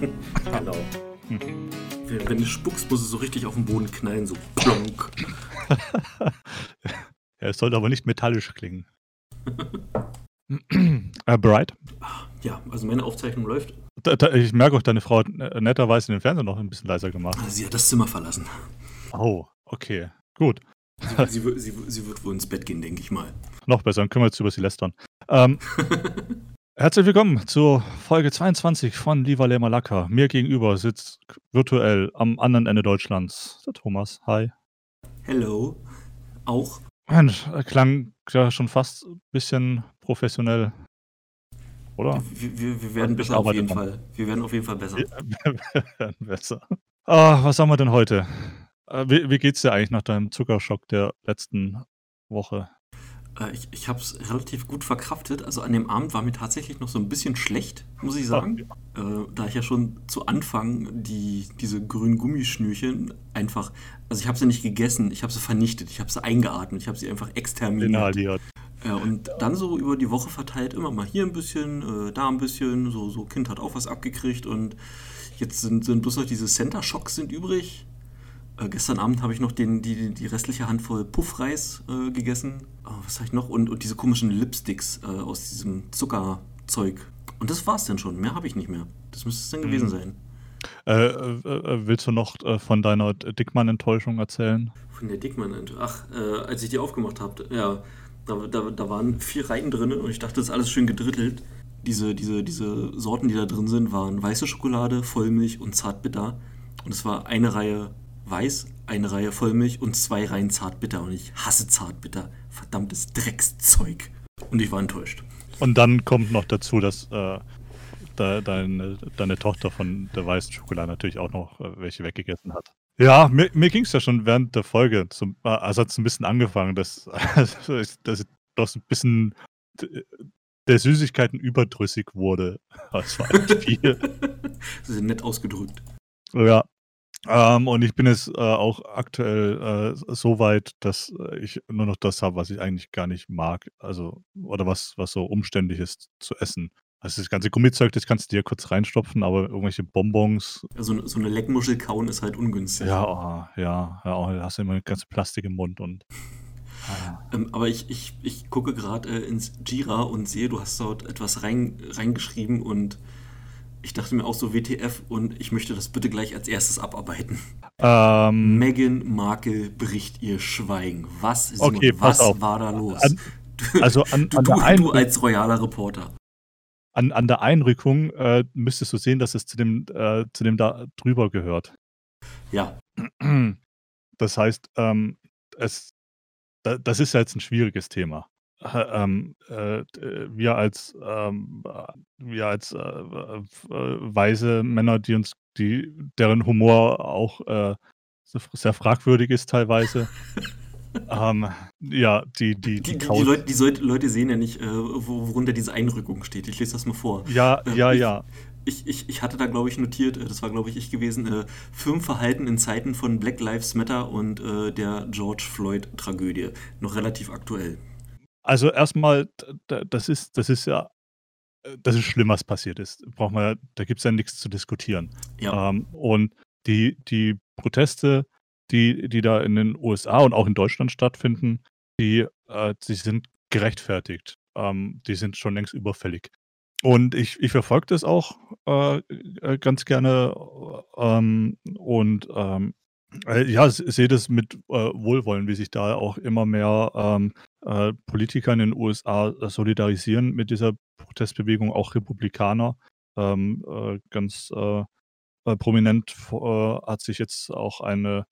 genau. Wenn, wenn du spuckst, muss es so richtig auf den Boden knallen, so plonk. ja, es sollte aber nicht metallisch klingen. äh, Bright? Ja, also meine Aufzeichnung läuft. Da, da, ich merke auch, deine Frau hat netterweise den Fernseher noch ein bisschen leiser gemacht. Sie hat das Zimmer verlassen. Oh, okay. Gut. Sie, sie, sie, sie, wird wohl ins Bett gehen, denke ich mal. Noch besser, dann können wir jetzt über sie lästern. Ähm, herzlich willkommen zur Folge 22 von Liva Malaka. Mir gegenüber sitzt virtuell am anderen Ende Deutschlands der Thomas. Hi. Hello. Auch. Mensch, klang ja schon fast ein bisschen professionell. Oder? Wir, wir, wir werden besser auf jeden Fall. Wir werden auf jeden Fall besser. Wir, werden besser. Ah, was haben wir denn heute? Äh, wie, wie geht's dir eigentlich nach deinem Zuckerschock der letzten Woche? Äh, ich ich habe es relativ gut verkraftet. Also an dem Abend war mir tatsächlich noch so ein bisschen schlecht, muss ich sagen. Äh, da ich ja schon zu Anfang die, diese grünen Gummischnürchen einfach, also ich habe sie nicht gegessen, ich habe sie vernichtet, ich habe sie eingeatmet, ich habe sie einfach exterminiert. Inhaliert. Ja, und dann so über die Woche verteilt, immer mal hier ein bisschen, äh, da ein bisschen, so, so Kind hat auch was abgekriegt und jetzt sind, sind bloß noch diese Center Shocks sind übrig. Äh, gestern Abend habe ich noch den, die, die restliche Handvoll Puffreis äh, gegessen. Oh, was habe ich noch? Und, und diese komischen Lipsticks äh, aus diesem Zuckerzeug. Und das war's dann schon. Mehr habe ich nicht mehr. Das müsste es dann gewesen mhm. sein. Äh, äh, willst du noch äh, von deiner Dickmann-Enttäuschung erzählen? Von der Dickmann-Enttäuschung? Ach, als ich die aufgemacht habe, ja, da, da, da waren vier Reihen drin und ich dachte, das ist alles schön gedrittelt. Diese, diese, diese Sorten, die da drin sind, waren weiße Schokolade, Vollmilch und Zartbitter. Und es war eine Reihe weiß, eine Reihe Vollmilch und zwei Reihen Zartbitter. Und ich hasse Zartbitter. Verdammtes Dreckszeug. Und ich war enttäuscht. Und dann kommt noch dazu, dass äh, de, deine, deine Tochter von der weißen Schokolade natürlich auch noch äh, welche weggegessen hat. Ja, mir, mir ging es ja schon während der Folge, zum, äh, also hat es ein bisschen angefangen, dass, dass, dass doch ein bisschen der Süßigkeiten überdrüssig wurde. Das war echt viel. das ist nett ausgedrückt. Ja, ähm, und ich bin jetzt äh, auch aktuell äh, so weit, dass äh, ich nur noch das habe, was ich eigentlich gar nicht mag. Also, oder was, was so umständlich ist zu essen. Also das ganze Gummizeug, das kannst du dir kurz reinstopfen, aber irgendwelche Bonbons. Also so eine Leckmuschel kauen ist halt ungünstig. Ja, oh, ja, ja, oh, da hast du immer ganz Plastik im Mund und. Ah. Ähm, aber ich, ich, ich gucke gerade äh, ins Jira und sehe, du hast dort etwas rein, reingeschrieben und ich dachte mir auch so WTF und ich möchte das bitte gleich als erstes abarbeiten. Ähm, Meghan Markle bricht ihr Schweigen. Was, Simon, okay, was war da los? An, also an, du, an du, du, als royaler Reporter. An, an der Einrückung äh, müsstest du sehen, dass es zu dem, äh, zu dem da drüber gehört. Ja. Das heißt, ähm, es, das ist ja jetzt ein schwieriges Thema ähm, äh, wir als, ähm, wir als äh, äh, weise Männer, die uns, die, deren Humor auch äh, sehr fragwürdig ist teilweise. ähm, ja, die, die, die, die, die Leute, die, Leute, sehen ja nicht, äh, worunter diese Einrückung steht. Ich lese das mal vor. Ja, ähm, ja, ich, ja. Ich, ich, ich hatte da, glaube ich, notiert, äh, das war, glaube ich, ich gewesen, äh, Firmenverhalten in Zeiten von Black Lives Matter und äh, der George Floyd-Tragödie. Noch relativ aktuell. Also erstmal, das ist, das ist ja, äh, das ist schlimm, was passiert ist. Braucht man, da gibt es ja nichts zu diskutieren. Ja. Ähm, und die, die Proteste, die, die da in den USA und auch in Deutschland stattfinden, die, äh, die sind gerechtfertigt. Ähm, die sind schon längst überfällig. Und ich, ich verfolge das auch äh, äh ganz gerne ähm, und ähm, äh, ja, sehe das mit äh, Wohlwollen, wie sich da auch immer mehr ähm, äh, Politiker in den USA äh, solidarisieren mit dieser Protestbewegung, auch Republikaner. Ähm, äh, ganz äh, prominent hat sich jetzt auch eine,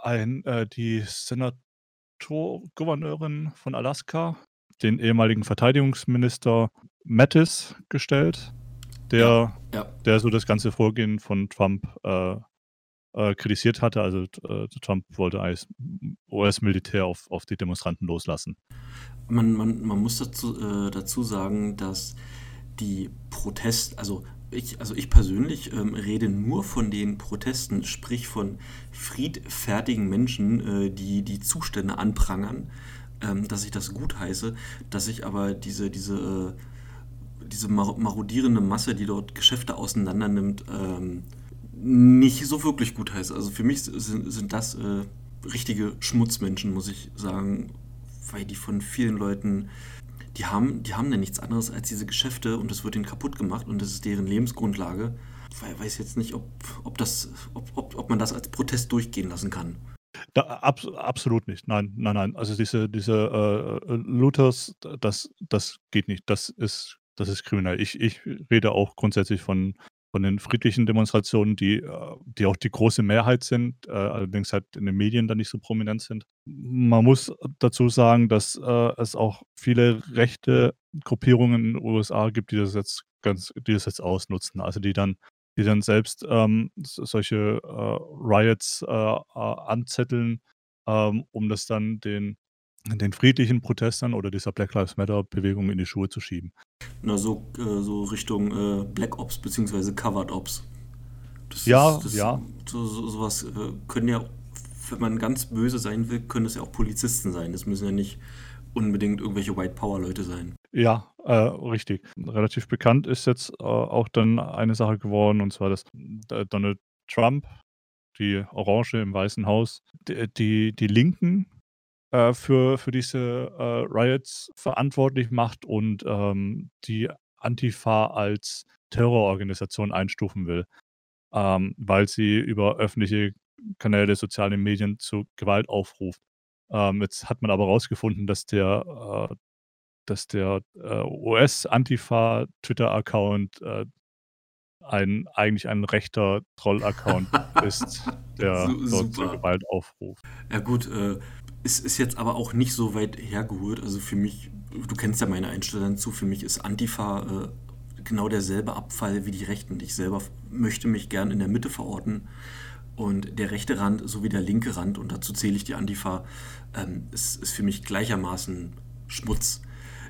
ein, die Senator-Gouverneurin von Alaska, den ehemaligen Verteidigungsminister Mattis gestellt, der, ja, ja. der so das ganze Vorgehen von Trump äh, kritisiert hatte. Also äh, Trump wollte eigentlich US-Militär auf, auf die Demonstranten loslassen. Man, man, man muss dazu, äh, dazu sagen, dass die Protest, also ich, also ich persönlich ähm, rede nur von den Protesten, sprich von friedfertigen Menschen, äh, die die Zustände anprangern, ähm, dass ich das gut heiße, dass ich aber diese, diese, äh, diese marodierende Masse, die dort Geschäfte auseinandernimmt, ähm, nicht so wirklich gut heißt. Also für mich sind, sind das äh, richtige Schmutzmenschen, muss ich sagen, weil die von vielen Leuten, die haben, die haben ja nichts anderes als diese Geschäfte und das wird ihnen kaputt gemacht und das ist deren Lebensgrundlage. Ich weiß jetzt nicht, ob, ob, das, ob, ob, ob man das als Protest durchgehen lassen kann. Da, ab, absolut nicht. Nein, nein, nein. Also diese, diese äh, Looters, das, das geht nicht. Das ist, das ist kriminell. Ich, ich rede auch grundsätzlich von, von den friedlichen Demonstrationen, die, äh, die auch die große Mehrheit sind, äh, allerdings halt in den Medien dann nicht so prominent sind. Man muss dazu sagen, dass äh, es auch viele rechte Gruppierungen in den USA gibt, die das jetzt ganz, die das jetzt ausnutzen. Also die dann, die dann selbst ähm, solche äh, Riots äh, anzetteln, ähm, um das dann den den friedlichen Protestern oder dieser Black Lives Matter Bewegung in die Schuhe zu schieben. Na, so, äh, so Richtung äh, Black Ops bzw. Covered Ops. Das ja, ist, das, ja. So, so, sowas äh, können ja, wenn man ganz böse sein will, können es ja auch Polizisten sein. Das müssen ja nicht unbedingt irgendwelche White Power Leute sein. Ja, äh, richtig. Relativ bekannt ist jetzt äh, auch dann eine Sache geworden, und zwar, dass Donald Trump, die Orange im Weißen Haus, die, die, die Linken äh, für, für diese äh, Riots verantwortlich macht und ähm, die Antifa als Terrororganisation einstufen will, ähm, weil sie über öffentliche Kanäle, soziale Medien zu Gewalt aufruft. Ähm, jetzt hat man aber herausgefunden, dass der, äh, dass der äh, US-Antifa-Twitter-Account äh, ein, eigentlich ein rechter Troll-Account ist, der dort zur Gewalt aufruft. Ja gut, äh, es ist jetzt aber auch nicht so weit hergeholt. Also für mich, du kennst ja meine Einstellung dazu, für mich ist Antifa äh, genau derselbe Abfall wie die Rechten. Ich selber möchte mich gern in der Mitte verorten. Und der rechte Rand sowie der linke Rand, und dazu zähle ich die Antifa, ähm, ist, ist für mich gleichermaßen Schmutz.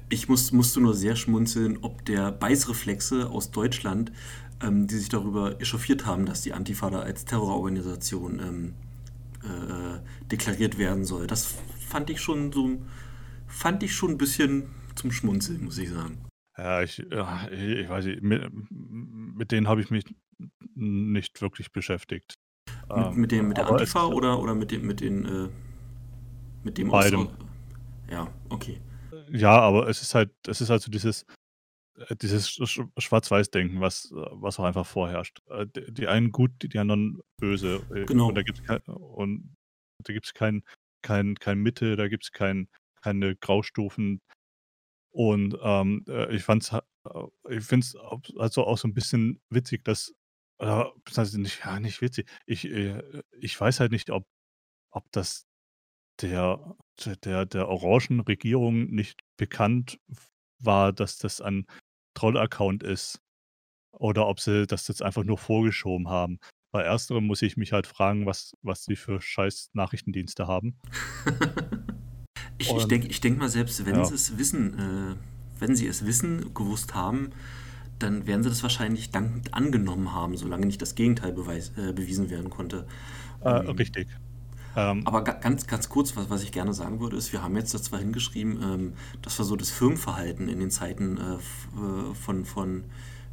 Ich muss, musste nur sehr schmunzeln, ob der Beißreflexe aus Deutschland, ähm, die sich darüber echauffiert haben, dass die Antifa da als Terrororganisation ähm, äh, deklariert werden soll. Das fand ich schon so, fand ich schon ein bisschen zum Schmunzeln, muss ich sagen. Ja, ich, ja, ich weiß nicht, mit, mit denen habe ich mich nicht wirklich beschäftigt. Mit, ähm, mit, dem, mit der Antifa oder, oder mit dem, mit den, äh, mit dem Beidem. Ja, okay. Ja, aber es ist halt, es ist halt so dieses, äh, dieses Schwarz-Weiß-Denken, was, was auch einfach vorherrscht. Äh, die einen gut, die anderen böse. Äh, genau. Und da gibt es kein, und da gibt's kein, kein, Mitte, da gibt es kein, keine Graustufen. Und ähm, ich fand's, ich finde es also auch so ein bisschen witzig, dass, also nicht, ja, nicht witzig. Ich, ich weiß halt nicht, ob, ob das der, der, der orangen Regierung nicht bekannt war, dass das ein Troll-Account ist oder ob sie das jetzt einfach nur vorgeschoben haben. Bei ersterem muss ich mich halt fragen, was, was sie für scheiß Nachrichtendienste haben. ich ich denke ich denk mal, selbst wenn ja. sie es wissen, äh, wenn sie es wissen, gewusst haben, dann werden sie das wahrscheinlich dankend angenommen haben, solange nicht das Gegenteil beweis, äh, bewiesen werden konnte. Äh, um, richtig. Ähm, Aber ganz, ganz kurz, was, was ich gerne sagen würde, ist, wir haben jetzt da zwar hingeschrieben, ähm, dass wir so das Firmenverhalten in den Zeiten äh, äh von, von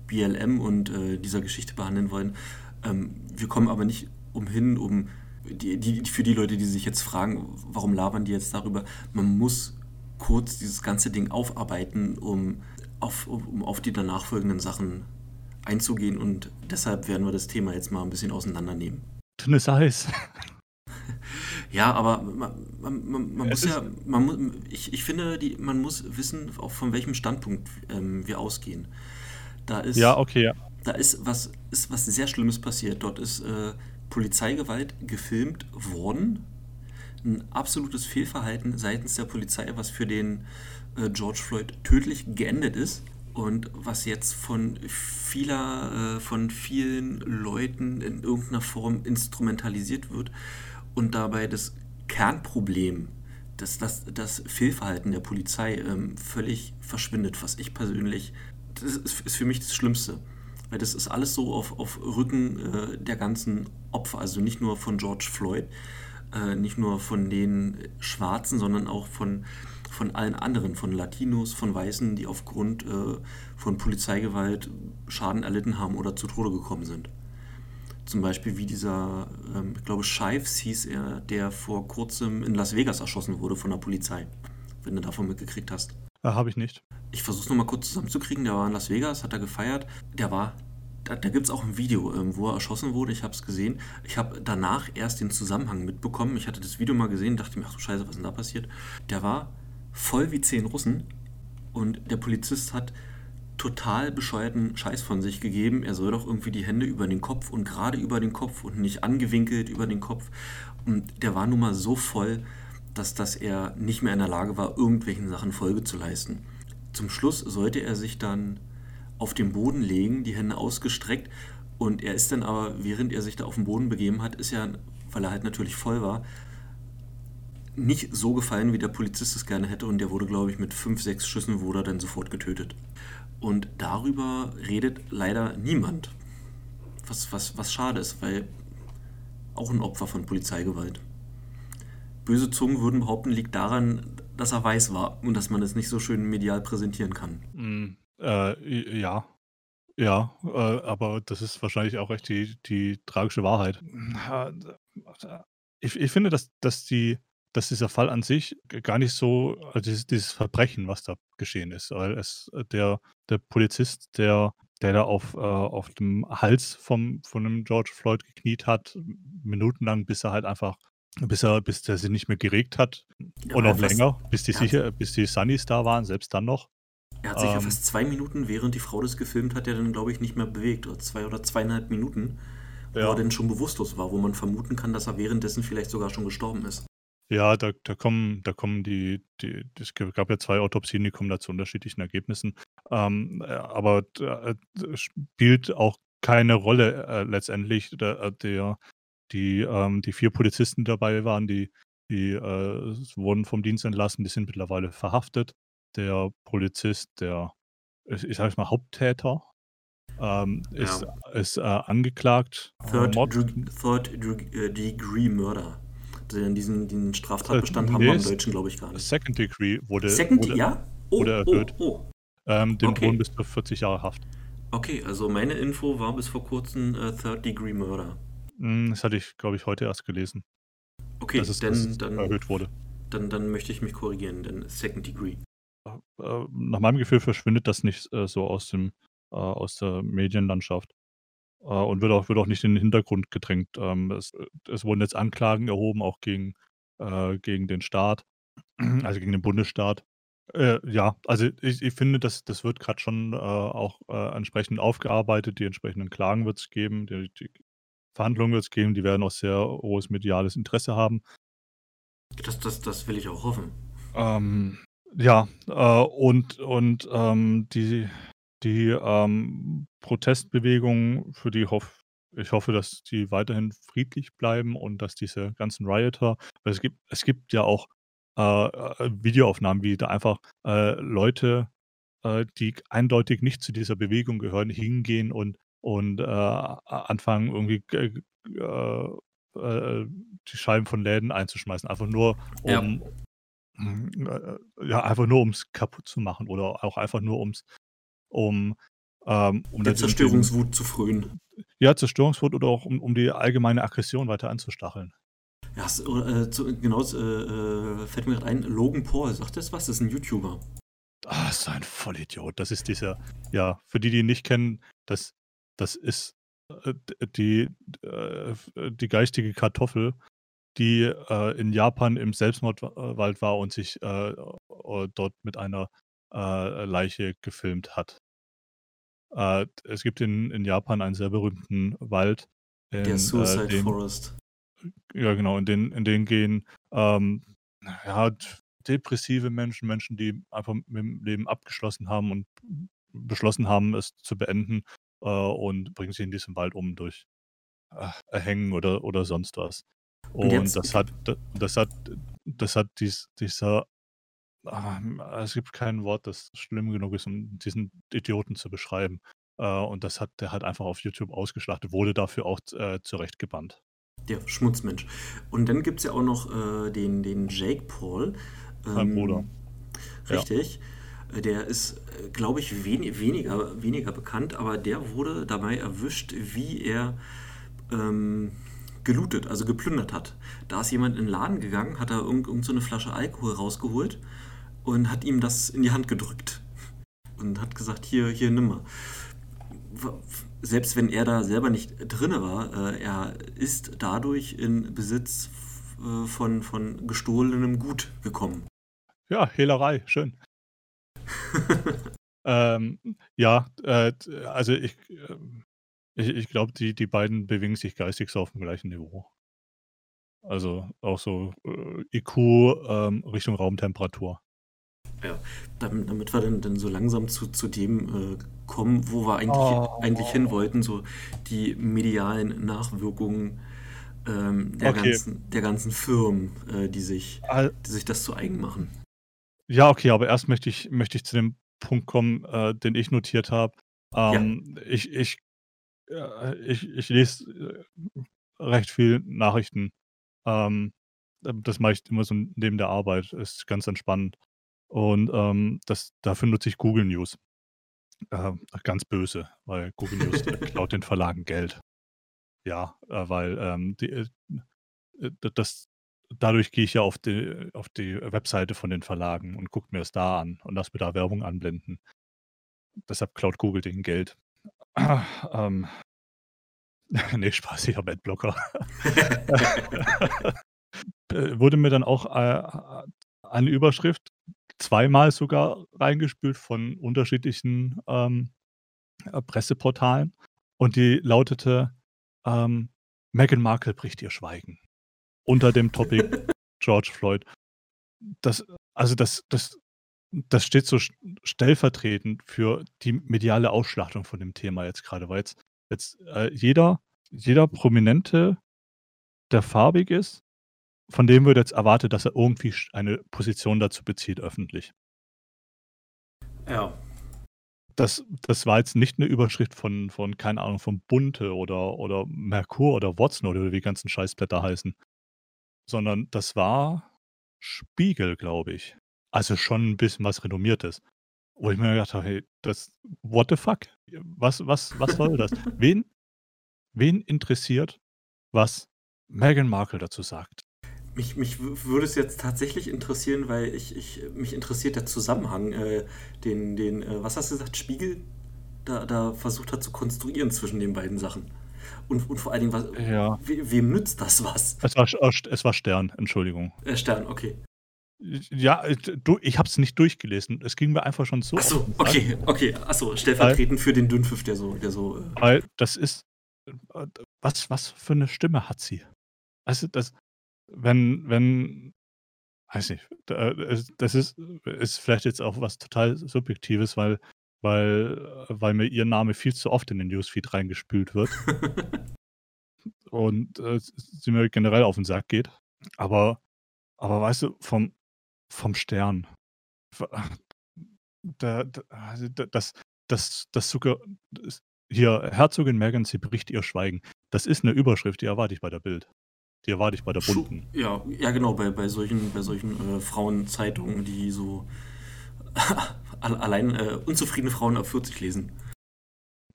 BLM und äh, dieser Geschichte behandeln wollen. Ähm, wir kommen aber nicht umhin, um die, die, für die Leute, die sich jetzt fragen, warum labern die jetzt darüber, man muss kurz dieses ganze Ding aufarbeiten, um auf, um auf die danach folgenden Sachen einzugehen und deshalb werden wir das Thema jetzt mal ein bisschen auseinandernehmen. Dünnes Eis. Ja, aber man, man, man, man muss ja, man muss, ich, ich finde, die, man muss wissen, auch von welchem Standpunkt ähm, wir ausgehen. Da ist, ja, okay, ja. Da ist was, ist was sehr Schlimmes passiert. Dort ist äh, Polizeigewalt gefilmt worden. Ein absolutes Fehlverhalten seitens der Polizei, was für den äh, George Floyd tödlich geendet ist und was jetzt von vieler, äh, von vielen Leuten in irgendeiner Form instrumentalisiert wird und dabei das Kernproblem, dass das, das Fehlverhalten der Polizei ähm, völlig verschwindet, was ich persönlich, das ist, ist, für mich das Schlimmste. Weil das ist alles so auf, auf Rücken äh, der ganzen Opfer, also nicht nur von George Floyd, Äh, nicht nur von den Schwarzen, sondern auch von, von allen anderen, von Latinos, von Weißen, die aufgrund äh, von Polizeigewalt Schaden erlitten haben oder zu Tode gekommen sind. Zum Beispiel wie dieser, ähm, ich glaube, Shives hieß er, der vor kurzem in Las Vegas erschossen wurde von der Polizei. Wenn du davon mitgekriegt hast. Äh, Habe ich nicht. Ich versuche es nochmal kurz zusammenzukriegen. Der war in Las Vegas, hat er gefeiert. Der war, da, da gibt es auch ein Video, ähm, wo er erschossen wurde. Ich habe es gesehen. Ich habe danach erst den Zusammenhang mitbekommen. Ich hatte das Video mal gesehen, dachte mir, ach du Scheiße, was ist denn da passiert? Der war voll wie zehn Russen und der Polizist hat total bescheuerten Scheiß von sich gegeben. Er soll doch irgendwie die Hände über den Kopf und gerade über den Kopf und nicht angewinkelt über den Kopf. Und der war nun mal so voll, dass, dass er nicht mehr in der Lage war, irgendwelchen Sachen Folge zu leisten. Zum Schluss sollte er sich dann auf den Boden legen, die Hände ausgestreckt. Und er ist dann aber, während er sich da auf den Boden begeben hat, ist er, weil er halt natürlich voll war, nicht so gefallen, wie der Polizist es gerne hätte. Und der wurde, glaube ich, mit fünf, sechs Schüssen wurde er dann sofort getötet. Und darüber redet leider niemand. Was, was, was schade ist, weil auch ein Opfer von Polizeigewalt. Böse Zungen würden behaupten, liegt daran, dass er weiß war und dass man es nicht so schön medial präsentieren kann. Mm, äh, ja. Ja, äh, aber das ist wahrscheinlich auch echt die, die tragische Wahrheit. Ich, ich finde, dass, dass, die, dass dieser Fall an sich gar nicht so, also dieses, dieses Verbrechen, was da geschehen ist, weil es der, der Polizist, der, der da auf, äh, auf dem Hals vom, von dem George Floyd gekniet hat, minutenlang, bis er halt einfach, bis er, bis der sich nicht mehr geregt hat Ja, und auch fast- länger, bis die er sicher, bis die Sunnys da waren, selbst dann noch. Er hat sich ja Ähm. fast zwei Minuten, während die Frau das gefilmt hat, ja dann, glaube ich, nicht mehr bewegt. Oder zwei oder zweieinhalb Minuten, wo Ja. er dann schon bewusstlos war, wo man vermuten kann, dass er währenddessen vielleicht sogar schon gestorben ist. Ja, da, da kommen, da kommen die, die, es gab ja zwei Autopsien, die kommen da zu unterschiedlichen Ergebnissen. Ähm, äh, aber äh, spielt auch keine Rolle äh, letztendlich. Der, äh, der, die, ähm, die vier Polizisten, die dabei waren, die, die äh, wurden vom Dienst entlassen, die sind mittlerweile verhaftet. Der Polizist, der, ich sage mal, Haupttäter, ähm, ist, ist äh, angeklagt. äh, Third, Mord- Deg- Third Deg- äh, Degree Murder. Also diesen, diesen Straftatbestand Äh, haben wir im Deutschen, glaube ich, gar nicht. Second Degree wurde, Second, wurde, ja? Oh, wurde oh, erhöht. oh. ähm, dem Okay. drohen bis zu 40 Jahre Haft. Okay, also meine Info war bis vor kurzem äh, Third Degree Murder. Hm, Das hatte ich, glaube ich, heute erst gelesen, Okay, dass es, dann, dass es dann, erhöht wurde. dann, dann möchte ich mich korrigieren, denn Second Degree. Äh, nach meinem Gefühl verschwindet das nicht äh, so aus, dem, äh, aus der Medienlandschaft äh, und wird auch, wird auch nicht in den Hintergrund gedrängt. Ähm, es, es wurden jetzt Anklagen erhoben, auch gegen, äh, gegen den Staat, also gegen den Bundesstaat. Äh, ja, also ich, ich finde, das, das wird gerade schon äh, auch äh, entsprechend aufgearbeitet. Die entsprechenden Klagen wird es geben, die, die Verhandlungen wird es geben, die werden auch sehr hohes mediales Interesse haben. Das, das, das will ich auch hoffen. Ähm, ja, äh, und, und ähm, die, die ähm, Protestbewegung, für die hoff, ich hoffe, dass die weiterhin friedlich bleiben und dass diese ganzen Rioter, weil es gibt, es gibt ja auch äh, äh, Videoaufnahmen, wie da einfach äh, Leute, äh, die eindeutig nicht zu dieser Bewegung gehören, hingehen und, und äh, anfangen irgendwie äh, die Scheiben von Läden einzuschmeißen, einfach nur Ja. um Mm, äh, ja, einfach nur ums kaputt zu machen oder auch einfach nur ums um ähm, um Der das- diesen- Zerstörungswut zu frönen. ja, Zerstörungswut oder auch um, um die allgemeine Aggression weiter anzustacheln. Ja, hast, äh, zu, genau, äh, äh, fällt mir gerade ein, Logan Paul, sagt das was? Das ist ein YouTuber. Ah, so ein Vollidiot. Das ist dieser, ja, für die, die ihn nicht kennen, das, das ist äh, die, äh, die geistige Kartoffel, die äh, in Japan im Selbstmordwald war und sich äh, äh, dort mit einer äh, Leiche gefilmt hat. Äh, es gibt in, in Japan einen sehr berühmten Wald. In, Der Suicide äh, den, Forest. Ja, genau, in den, in den gehen ähm, ja, depressive Menschen, Menschen, die einfach mit dem Leben abgeschlossen haben und beschlossen haben, es zu beenden äh, und bringen sich in diesem Wald um durch äh, Erhängen oder, oder sonst was. Und Und, das hat, da- das hat, das hat dies, dieser, ähm, es gibt kein Wort, das schlimm genug ist, um diesen Idioten zu beschreiben. Äh, und das hat der halt einfach auf YouTube ausgeschlachtet, wurde dafür auch äh, zurecht gebannt. der Schmutzmensch. Und dann gibt es ja auch noch äh, den, den Jake Paul. Mein Bruder. Richtig. Äh, Der ist, äh, glaube ich, wen weniger, weniger bekannt, aber der wurde dabei erwischt, wie er ähm, gelootet, also geplündert hat. Da ist jemand in den Laden gegangen, hat da irgend, irgend so eine Flasche Alkohol rausgeholt und hat ihm das in die Hand gedrückt. Und hat gesagt, hier, hier, nimm mal. Selbst wenn er da selber nicht drinne war, äh, er ist dadurch in Besitz äh, von, von gestohlenem Gut gekommen. Ja, Hehlerei, schön. ähm, ja, äh, also ich, ähm, ich, ich glaube, die, die beiden bewegen sich geistig so auf dem gleichen Niveau. Also auch so äh, IQ ähm, Richtung Raumtemperatur. Ja, damit, damit wir dann, dann so langsam zu, zu dem äh, kommen, wo wir eigentlich, Oh. eigentlich hin wollten, so die medialen Nachwirkungen ähm, der, Okay. ganzen, der ganzen Firmen, äh, die, sich, die sich das zu eigen machen. Ja, okay, aber erst möchte ich, möchte ich zu dem Punkt kommen, äh, den ich notiert habe. Ähm, Ich, ich, äh, ich, ich lese äh, recht viel Nachrichten. Ähm, das mache ich immer so neben der Arbeit. Ist ganz entspannend. Und ähm, das, dafür nutze ich Google News. Äh, ganz böse, weil Google News äh, klaut den Verlagen Geld. Ja, äh, weil ähm, die, äh, äh, das, dadurch gehe ich ja auf die, auf die Webseite von den Verlagen und gucke mir es da an und lasse mir da Werbung anblenden. Deshalb klaut Google den Geld. Ähm, nee, Spaß, ich habe Adblocker. Wurde mir dann auch äh, eine Überschrift zweimal sogar reingespült von unterschiedlichen ähm, äh, Presseportalen und die lautete ähm, Meghan Markle bricht ihr Schweigen unter dem Topic George Floyd. Das, also das, das, das steht so st- stellvertretend für die mediale Ausschlachtung von dem Thema jetzt gerade, weil jetzt, jetzt äh, jeder, jeder Prominente, der farbig ist, von dem wird jetzt erwartet, dass er irgendwie eine Position dazu bezieht öffentlich. Ja, Das, das war jetzt nicht eine Überschrift von, von keine Ahnung, von Bunte oder, oder Merkur oder Watson oder wie die ganzen Scheißblätter heißen, sondern das war Spiegel, glaube ich. Also schon ein bisschen was Renommiertes. Wo ich mir gedacht habe, hey, das, what the fuck? Was, was, was soll das? Wen, wen interessiert, was Meghan Markle dazu sagt? Mich, mich würde es jetzt tatsächlich interessieren, weil ich, ich, mich interessiert der Zusammenhang, äh, den, den äh, was hast du gesagt, Spiegel da, da versucht hat zu konstruieren zwischen den beiden Sachen. Und, und vor allen Dingen, was, Ja. we, wem nützt das was? Es war, es war Stern, Entschuldigung. Äh, Stern, okay. Ja, äh, du, ich habe es nicht durchgelesen. Es ging mir einfach schon so. Achso, okay, okay. Achso, stellvertretend für den Dünnpfiff, der so, der so. Äh, Weil das ist. äh, Was, was für eine Stimme hat sie? Also, das, wenn, wenn, weiß nicht, es- das ist, ist vielleicht jetzt auch was total Subjektives, weil, weil, weil mir ihr Name viel zu oft in den Newsfeed reingespült wird und äh, sie mir generell auf den Sack geht. Aber, aber weißt du, vom, vom Stern, da, da, also da- das, das, das sogar, hier, Herzogin Meghan, sie bricht ihr Schweigen. Das ist eine Überschrift, die erwarte ich bei der Bild. Die erwarte ich bei der Bunten. Ja, ja, genau, bei, bei solchen, bei solchen äh, Frauenzeitungen, die so al- allein äh, unzufriedene Frauen ab 40 lesen.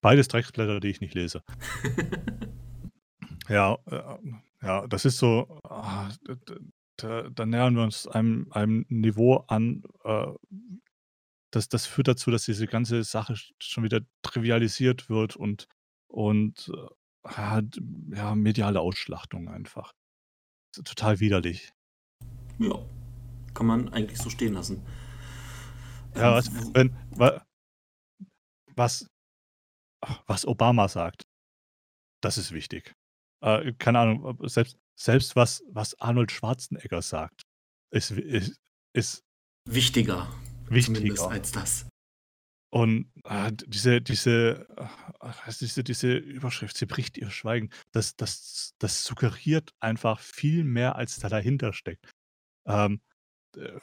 Beides Drecksblätter, die ich nicht lese. Ja, äh, ja, das ist so, ah, da, da nähern wir uns einem, einem Niveau an, äh, das, das führt dazu, dass diese ganze Sache sch- schon wieder trivialisiert wird und, und äh, ja, mediale Ausschlachtung einfach. Total widerlich. Ja, kann man eigentlich so stehen lassen. Ja, Ähm, was, wenn, wa- was, was Obama sagt, das ist wichtig. Äh, keine Ahnung, selbst, selbst was, was Arnold Schwarzenegger sagt, ist, ist, ist wichtiger, wichtiger. als das. Und äh, diese, diese, äh, diese, diese Überschrift, sie bricht ihr Schweigen, das, das, das suggeriert einfach viel mehr, als da dahinter steckt. Ähm, äh,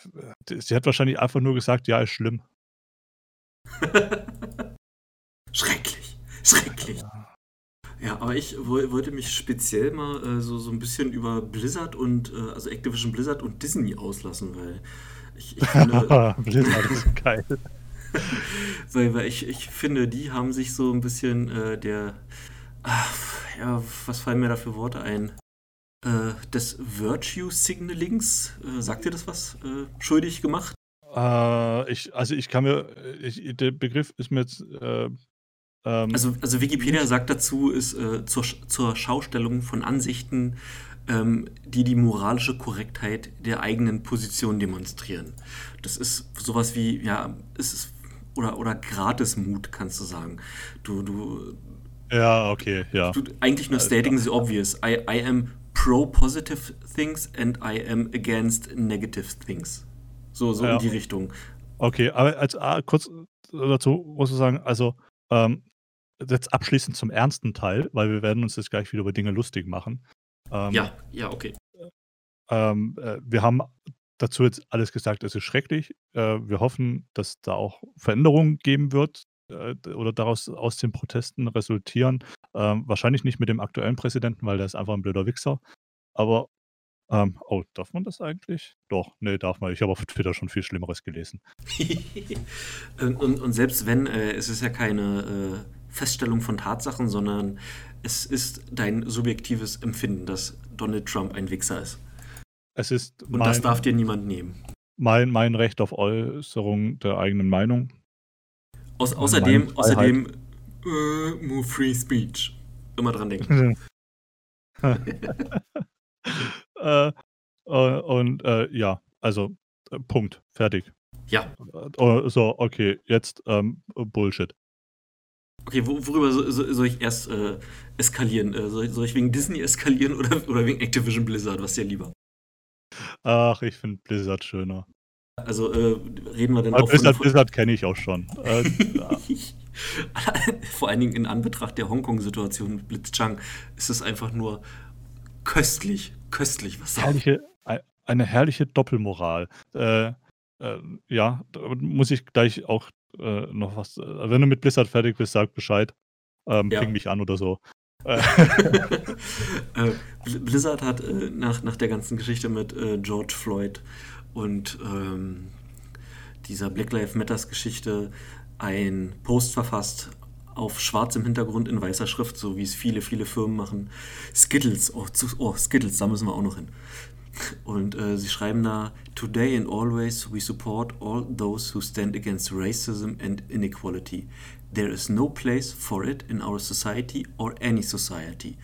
sie hat wahrscheinlich einfach nur gesagt, ja, ist schlimm. schrecklich, schrecklich. Ja, aber ich wollte mich speziell mal äh, so, so ein bisschen über Blizzard und, äh, also Activision Blizzard und Disney auslassen, weil ich, ich finde. Blizzard ist geil. weil, weil ich, ich finde, die haben sich so ein bisschen äh, der. Ach, ja, was fallen mir da für Worte ein? Äh, des Virtue Signalings, äh, sagt ihr das was, äh, schuldig gemacht? Äh, ich, also ich kann mir, ich, der Begriff ist mir jetzt äh, ähm, also, also Wikipedia sagt dazu, ist äh, zur, zur Schaustellung von Ansichten, ähm, die die moralische Korrektheit der eigenen Position demonstrieren. Das ist sowas wie, ja, es ist, oder, oder Gratismut, kannst du sagen. Du, du. Ja, okay, ja. Du, eigentlich nur stating the obvious. I, I am pro positive things and I am against negative things. So, so ja. in die Richtung. Okay, aber als ah, kurz dazu muss ich sagen, also ähm, jetzt abschließend zum ernsten Teil, weil wir werden uns jetzt gleich wieder über Dinge lustig machen. Ähm, ja, ja, okay. Ähm, äh, wir haben dazu jetzt alles gesagt, es ist schrecklich. Äh, wir hoffen, dass da auch Veränderungen geben wird äh, oder daraus aus den Protesten resultieren. Ähm, wahrscheinlich nicht mit dem aktuellen Präsidenten, weil der ist einfach ein blöder Wichser. Aber ähm, oh, darf man das eigentlich? Doch, nee, darf man. Ich habe auf Twitter schon viel Schlimmeres gelesen. und, und, und, selbst wenn, äh, es ist ja keine äh, Feststellung von Tatsachen, sondern es ist dein subjektives Empfinden, dass Donald Trump ein Wichser ist. Es ist Und mein, das darf dir niemand nehmen. Mein, mein Recht auf Äußerung der eigenen Meinung. Aus, außerdem, außerdem äh, more free speech. Immer dran denken. äh, äh, und äh, ja, also äh, Punkt, fertig. Ja. Äh, so, okay, jetzt ähm, Bullshit. Okay, worüber soll ich erst äh, eskalieren? Soll, ich, wegen Disney eskalieren oder, oder wegen Activision Blizzard? Was dir lieber? Ach, ich finde Blizzard schöner. Also äh, reden wir denn auch Blizzard, von... Blizzard kenne ich auch schon. Äh, Vor allen Dingen in Anbetracht der Hongkong-Situation mit Blitzchang ist es einfach nur köstlich, köstlich, was herrliche, Eine herrliche Doppelmoral. Äh, äh, ja, da muss ich gleich auch äh, noch was. Äh, wenn du mit Blizzard fertig bist, sag Bescheid. Ähm, ja. Ping mich an oder so. Äh. Äh, Blizzard hat äh, nach, nach der ganzen Geschichte mit George Floyd und ähm, dieser Black Lives Matters Geschichte ein Post verfasst auf schwarzem Hintergrund in weißer Schrift, so wie es viele, viele Firmen machen. Skittles, oh, zu, oh Skittles, da müssen wir auch noch hin. Und äh, sie schreiben da, Today and always we support all those who stand against racism and inequality. There is no place for it in our society or any society.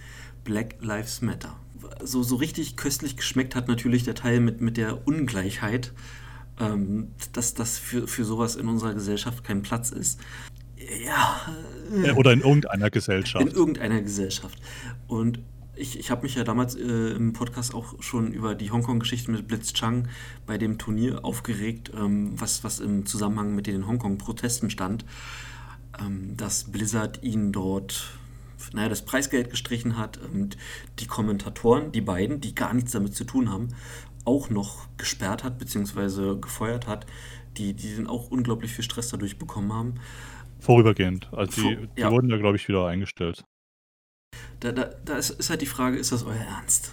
Black Lives Matter. So, so richtig köstlich geschmeckt hat natürlich der Teil mit, mit der Ungleichheit, ähm, dass das für, für sowas in unserer Gesellschaft kein Platz ist. Ja. Äh, Oder in irgendeiner Gesellschaft. In irgendeiner Gesellschaft. Und ich, ich habe mich ja damals äh, im Podcast auch schon über die Hongkong-Geschichte mit Blitz Chang bei dem Turnier aufgeregt, ähm, was, was im Zusammenhang mit den Hongkong-Protesten stand, dass Blizzard ihn dort, naja, das Preisgeld gestrichen hat und die Kommentatoren, die beiden, die gar nichts damit zu tun haben, auch noch gesperrt hat bzw. gefeuert hat, die, die dann auch unglaublich viel Stress dadurch bekommen haben. Vorübergehend. Also die, die ja. wurden ja, glaube ich, wieder eingestellt. Da, da, da ist, ist halt die Frage, ist das euer Ernst?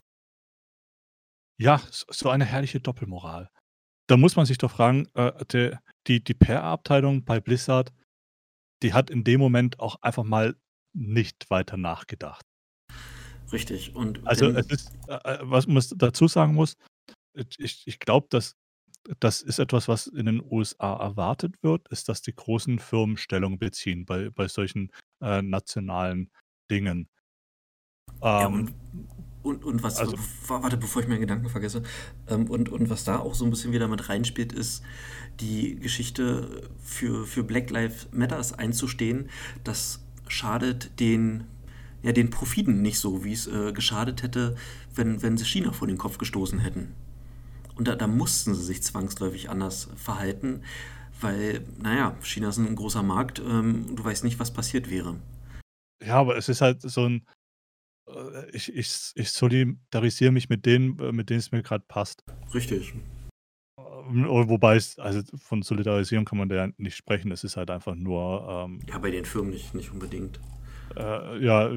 Ja, so eine herrliche Doppelmoral. Da muss man sich doch fragen, äh, der, die, die PR-Abteilung bei Blizzard, die hat in dem Moment auch einfach mal nicht weiter nachgedacht. Richtig. Und also es ist, äh, äh, was man dazu sagen muss, ich, ich glaube, dass das ist etwas, was in den USA erwartet wird, ist, dass die großen Firmen Stellung beziehen bei, bei solchen äh, nationalen Dingen. Ja, und, und was, also, warte, bevor ich meinen Gedanken vergesse, ähm, und, und was da auch so ein bisschen wieder mit reinspielt, ist die Geschichte für, für Black Lives Matters einzustehen, das schadet den, ja, den Profiten nicht so, wie es äh, geschadet hätte, wenn, wenn sie China vor den Kopf gestoßen hätten. Und da, da mussten sie sich zwangsläufig anders verhalten, weil, naja, China ist ein großer Markt, ähm, du weißt nicht, was passiert wäre. Ja, aber es ist halt so ein, äh, ich, ich, ich solidarisiere mich mit denen, äh, mit denen es mir gerade passt. Richtig. Ähm, wobei es, also von Solidarisierung kann man da ja nicht sprechen, es ist halt einfach nur. Ähm, ja, bei den Firmen nicht, nicht unbedingt. Äh, ja,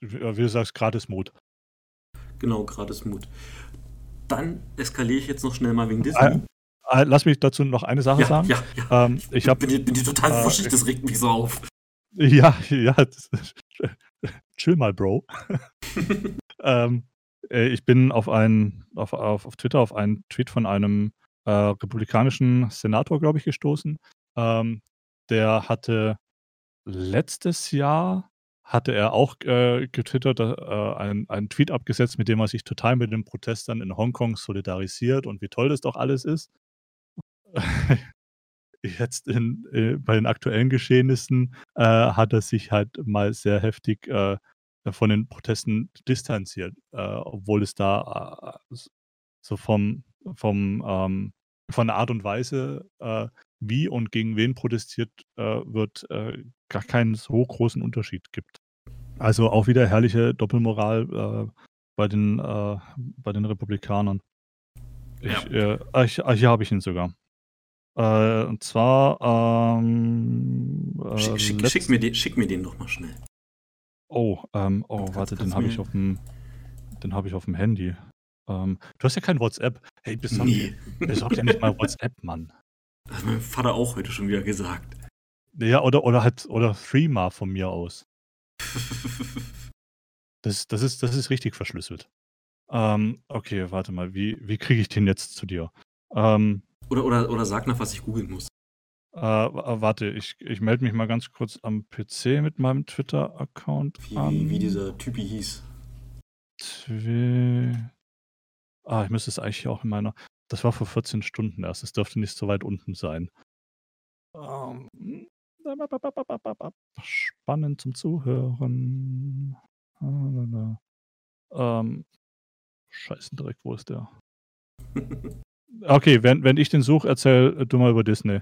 wie du sagst, gratis Mut. Genau, gratis Mut. Dann eskaliere ich jetzt noch schnell mal wegen Disney. Äh, lass mich dazu noch eine Sache ja, sagen. Ja, ja. Ähm, ich hab, bin, bin die total äh, wuschig, das regt mich so auf. Ja, ja. Das, chill mal, Bro. ähm, äh, ich bin auf einen, auf, auf, auf Twitter auf einen Tweet von einem äh, republikanischen Senator, glaube ich, gestoßen. Ähm, der hatte letztes Jahr hatte er auch äh, getwittert, äh, einen, einen Tweet abgesetzt, mit dem er sich total mit den Protestern in Hongkong solidarisiert und wie toll das doch alles ist. Jetzt in, äh, bei den aktuellen Geschehnissen äh, hat er sich halt mal sehr heftig äh, von den Protesten distanziert, äh, obwohl es da äh, so vom, vom ähm, von der Art und Weise, äh, wie und gegen wen protestiert wird, gar keinen so großen Unterschied gibt. Also auch wieder herrliche Doppelmoral bei den, bei den Republikanern. Ich, ja. äh, ich, hier habe ich ihn sogar. Äh, und zwar. Ähm, äh, schick, schick, schick, mir den, schick mir den doch mal schnell. Oh, ähm, oh, kannst, warte, den habe ich auf dem. Den habe ich auf dem Handy. Ähm, du hast ja kein WhatsApp. Hey, bis nee. besorg ja nicht mal WhatsApp, Mann. Das hat mein Vater auch heute schon wieder gesagt. Ja, oder, oder halt, oder Threema von mir aus. das, das, ist, das ist richtig verschlüsselt. Ähm, okay, warte mal, wie, wie kriege ich den jetzt zu dir? Ähm, oder, oder, oder sag nach, was ich googeln muss. Äh, äh, warte, ich, ich melde mich mal ganz kurz am PC mit meinem Twitter-Account an. Wie, wie dieser Typi hieß. Twi ah, ich müsste es eigentlich auch in meiner. Das war vor 14 Stunden erst. Es dürfte nicht so weit unten sein. Ähm, spannend zum Zuhören. Ähm, Scheißendreck, wo ist der? Okay, wenn, wenn ich den suche, erzähl du mal über Disney.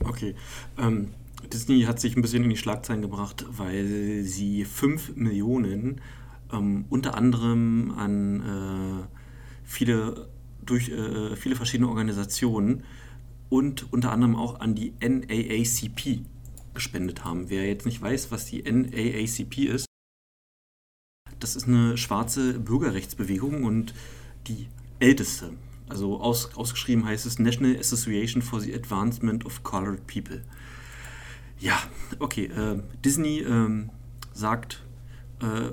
Okay. Ähm, Disney hat sich ein bisschen in die Schlagzeilen gebracht, weil sie 5 Millionen ähm, unter anderem an äh, viele, durch äh, viele verschiedene Organisationen und unter anderem auch an die NAACP gespendet haben. Wer jetzt nicht weiß, was die NAACP ist, das ist eine schwarze Bürgerrechtsbewegung und die älteste. Also aus, ausgeschrieben heißt es National Association for the Advancement of Colored People. Ja, okay. Äh, Disney ähm, sagt äh,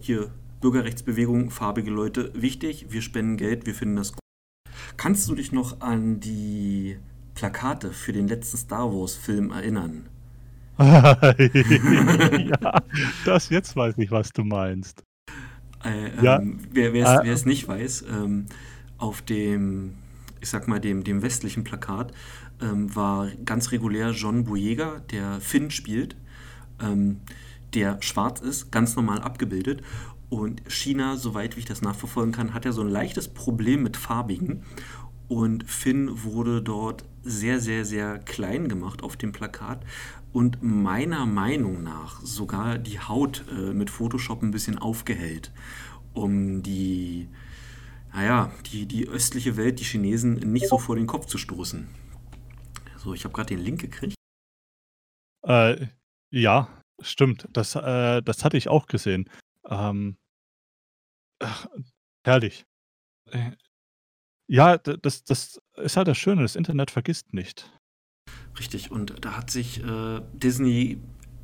hier Bürgerrechtsbewegung, farbige Leute wichtig, wir spenden Geld, wir finden das gut. Kannst du dich noch an die Plakate für den letzten Star Wars-Film erinnern? ja, das jetzt weiß ich, was du meinst. Äh, ähm, ja. Wer es äh, nicht weiß, ähm, auf dem, ich sag mal, dem, dem westlichen Plakat ähm, war ganz regulär John Boyega, der Finn spielt, ähm, der schwarz ist, ganz normal abgebildet. Und China, soweit wie ich das nachverfolgen kann, hat ja so ein leichtes Problem mit Farbigen. Und Finn wurde dort sehr, sehr, sehr klein gemacht auf dem Plakat und meiner Meinung nach sogar die Haut äh, mit Photoshop ein bisschen aufgehellt, um die, naja, die, die östliche Welt, die Chinesen, nicht so vor den Kopf zu stoßen. So, ich habe gerade den Link gekriegt. Äh, ja, stimmt. Das, äh, das hatte ich auch gesehen. Ähm, ach, herrlich. Äh, ja, das, das ist halt das Schöne, das Internet vergisst nicht. Richtig, und da hat sich äh, Disney,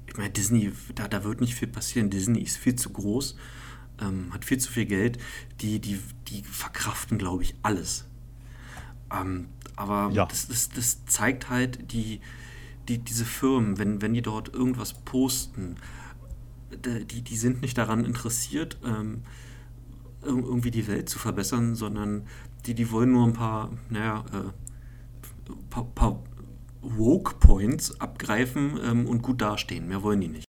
ich meine, Disney, da, da wird nicht viel passieren. Disney ist viel zu groß, ähm, hat viel zu viel Geld. Die, die, die verkraften, glaube ich, alles. Ähm, aber ja. das, das, das zeigt halt die, die, diese Firmen, wenn, wenn die dort irgendwas posten, die, die sind nicht daran interessiert, ähm, irgendwie die Welt zu verbessern, sondern die, die wollen nur ein paar, naja, äh, paar, paar Woke-Points abgreifen ähm, und gut dastehen. Mehr wollen die nicht.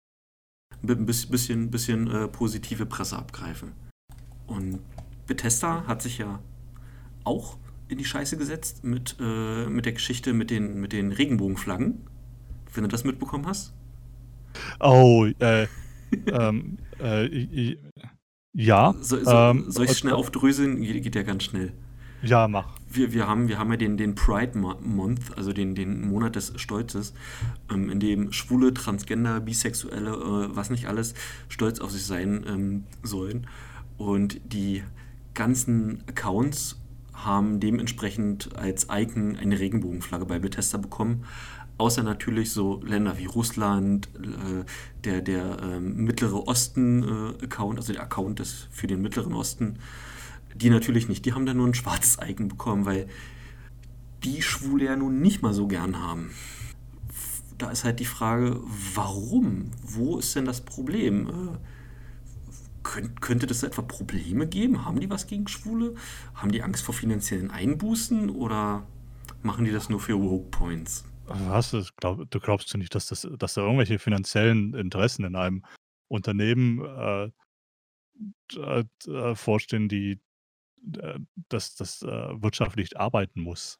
Ein bisschen, bisschen äh, positive Presse abgreifen. Und Bethesda hat sich ja auch in die Scheiße gesetzt mit, äh, mit der Geschichte mit den, mit den Regenbogenflaggen. Wenn du das mitbekommen hast? Oh, äh, ähm, äh, ja. So, so, ähm, soll ich schnell aufdröseln? Geht ja ganz schnell. Ja, mach. Wir, wir, haben, wir haben ja den, den Pride Month, also den, den Monat des Stolzes, ähm, in dem Schwule, Transgender, Bisexuelle, äh, was nicht alles, stolz auf sich sein ähm, sollen. Und die ganzen Accounts haben dementsprechend als Icon eine Regenbogenflagge bei Bethesda bekommen. Außer natürlich so Länder wie Russland, äh, der, der äh, Mittlere Osten-Account, also der Account des, für den Mittleren Osten, die natürlich nicht. Die haben dann nur ein schwarzes Icon bekommen, weil die Schwule ja nun nicht mal so gern haben. Da ist halt die Frage, warum? Wo ist denn das Problem? Äh, könnt, könnte das etwa Probleme geben? Haben die was gegen Schwule? Haben die Angst vor finanziellen Einbußen oder machen die das nur für Woke Points? Was? Glaub, du glaubst du nicht, dass, das, dass da irgendwelche finanziellen Interessen in einem Unternehmen äh, äh, vorstehen, die äh, das, das äh, wirtschaftlich arbeiten muss?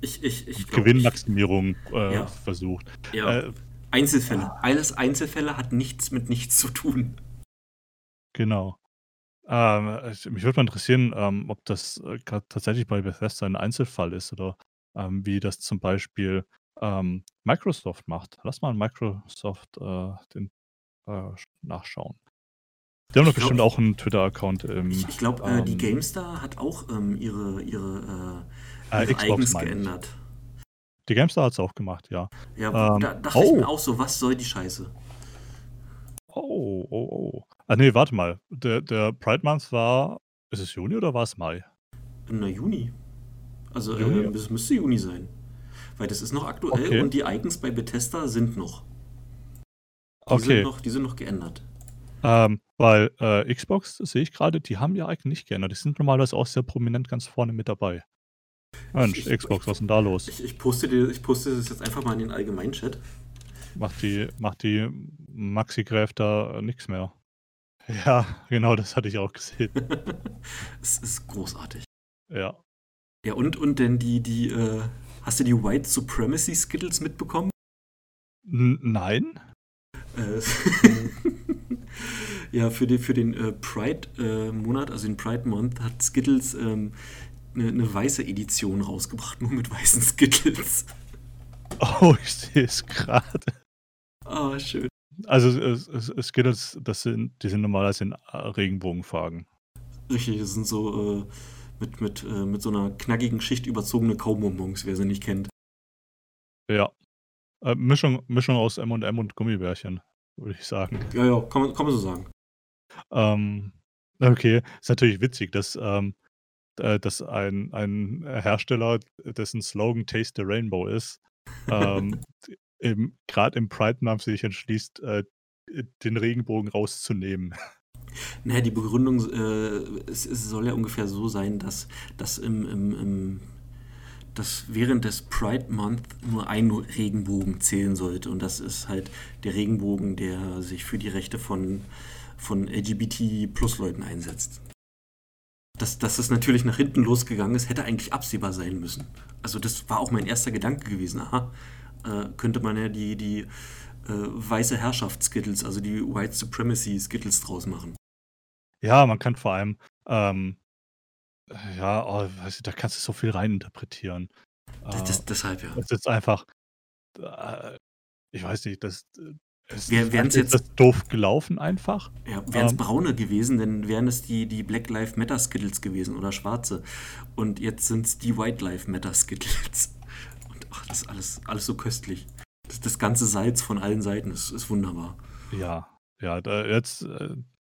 Ich, ich, ich glaub, Gewinnmaximierung äh, ja. versucht. Ja. Äh, Einzelfälle. Alles Einzelfälle hat nichts mit nichts zu tun. Genau. Ähm, mich würde mal interessieren, ähm, ob das äh, tatsächlich bei Bethesda ein Einzelfall ist oder ähm, wie das zum Beispiel ähm, Microsoft macht. Lass mal Microsoft äh, den, nachschauen. Die haben doch bestimmt auch einen Twitter-Account im. Ich, ich glaube, äh, die ähm GameStar hat auch ähm, ihre, ihre, äh, ihre Icons geändert. Die GameStar hat es auch gemacht, ja. Ja, ähm, da dachte oh. ich mir auch so, was soll die Scheiße? Oh, oh, oh. Ah, nee, warte mal. Der, der Pride Month war. Ist es Juni oder war es Mai? Na, Juni. Also, Juni? Äh, es müsste Juni sein. Weil das ist noch aktuell okay. und die Icons bei Bethesda sind noch. Die, okay. sind, noch, die sind noch geändert. Ähm, weil äh, Xbox, sehe ich gerade, die haben ihr Icon nicht geändert. Die sind normalerweise auch sehr prominent ganz vorne mit dabei. Mensch, ich, Xbox, was ist denn da los? Ich, ich, poste dir, ich poste das jetzt einfach mal in den Allgemeinchat. Macht die, macht die Maxi Gräf da nichts mehr. Ja, genau, das hatte ich auch gesehen. es ist großartig. Ja. Ja, und, und denn die, die, äh, hast du die White Supremacy Skittles mitbekommen? N nein. Äh, ja, für den, für den äh, Pride-Monat, äh, also den Pride Month, hat Skittles ähm, eine, eine weiße Edition rausgebracht, nur mit weißen Skittles. Oh, ich sehe es gerade. Ah, oh, schön. Also es, es, es geht jetzt, das sind, die sind normalerweise in Regenbogenfarben. Richtig, das sind so mit, mit, mit so einer knackigen Schicht überzogene Kaubonbons, wer sie nicht kennt. Ja. Äh, Mischung, Mischung aus M&M und Gummibärchen, würde ich sagen. Ja, ja, kann man, kann man so sagen. Ähm, okay, ist natürlich witzig, dass, ähm, äh, dass ein, ein Hersteller, dessen Slogan Taste the Rainbow ist, ähm, gerade im Pride-Month sich entschließt, äh, den Regenbogen rauszunehmen. Naja, die Begründung, äh, es, es, soll ja ungefähr so sein, dass, dass, im, im, im, dass während des Pride Month nur ein Regenbogen zählen sollte. Und das ist halt der Regenbogen, der sich für die Rechte von, von LGBT-Plus-Leuten einsetzt. Dass, dass es natürlich nach hinten losgegangen ist, hätte eigentlich absehbar sein müssen. Also das war auch mein erster Gedanke gewesen. Aha, äh, könnte man ja die, die äh, weiße Herrschaft-Skittles, also die White Supremacy-Skittles draus machen. Ja, man kann vor allem, ähm, ja, oh, weißt du, da kannst du so viel reininterpretieren. Das, das, äh, deshalb, ja. Das ist einfach, äh, ich weiß nicht, das, äh, es wären jetzt das doof gelaufen einfach. Ja, wären es ähm, braune gewesen, dann wären es die, die Black Lives Matter Skittles gewesen oder schwarze. Und jetzt sind es die White Lives Matter Skittles. Ach, das ist alles, alles so köstlich. Das, das ganze Salz von allen Seiten ist, ist wunderbar. Ja, ja, da jetzt,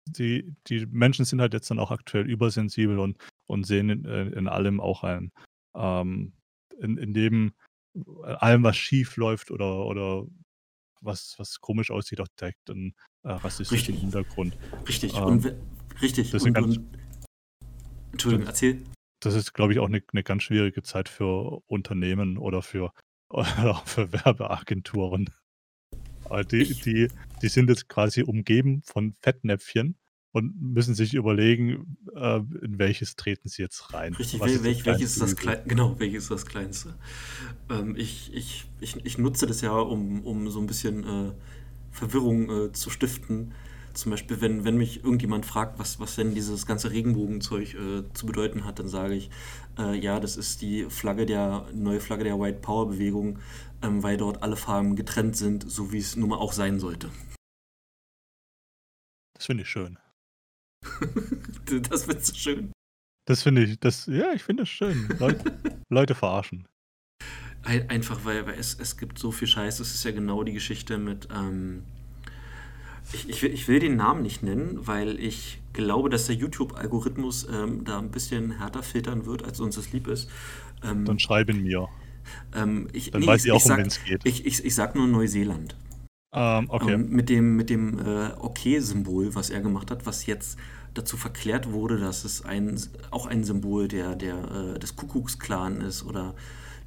die, die Menschen sind halt jetzt dann auch aktuell übersensibel und, und sehen in, äh, in allem auch ein, ähm, in, in dem, äh, allem, was schief läuft oder, oder was, was komisch aussieht, auch direkt einen äh, rassistischen Hintergrund. Richtig, ähm, und, richtig. Und, und, Entschuldigung, erzähl das ist, glaube ich, auch eine, eine ganz schwierige Zeit für Unternehmen oder für, oder für Werbeagenturen. Die, die, die sind jetzt quasi umgeben von Fettnäpfchen und müssen sich überlegen, äh, in welches treten sie jetzt rein. Richtig, wel, welch, welches ist das Kleinste? Genau, welches ist das Kleinste? Ähm, ich, ich, ich, ich nutze das ja, um, um so ein bisschen äh, Verwirrung äh, zu stiften Zum Beispiel, wenn, wenn mich irgendjemand fragt, was, was denn dieses ganze Regenbogenzeug äh, zu bedeuten hat, dann sage ich, äh, ja, das ist die Flagge der, neue Flagge der White Power Bewegung, ähm, weil dort alle Farben getrennt sind, so wie es nun mal auch sein sollte. Das finde ich schön. das findest du schön. Das finde ich, das, ja, ich finde es schön. Leute, Leute verarschen. Einfach weil, weil es, es gibt so viel Scheiß. Es ist ja genau die Geschichte mit. Ähm, ich, ich, will, ich will den Namen nicht nennen, weil ich glaube, dass der YouTube-Algorithmus ähm, da ein bisschen härter filtern wird, als uns das lieb ist. Ähm, Dann schreiben mir. Ähm, ich, Dann nee, weiß ich, auch, um wen es geht. Ich, ich, ich sag nur Neuseeland. Ähm, okay. Ähm, mit dem, mit dem äh, Okay-Symbol, was er gemacht hat, was jetzt dazu verklärt wurde, dass es ein, auch ein Symbol der, der, äh, des Kuckucksklan ist oder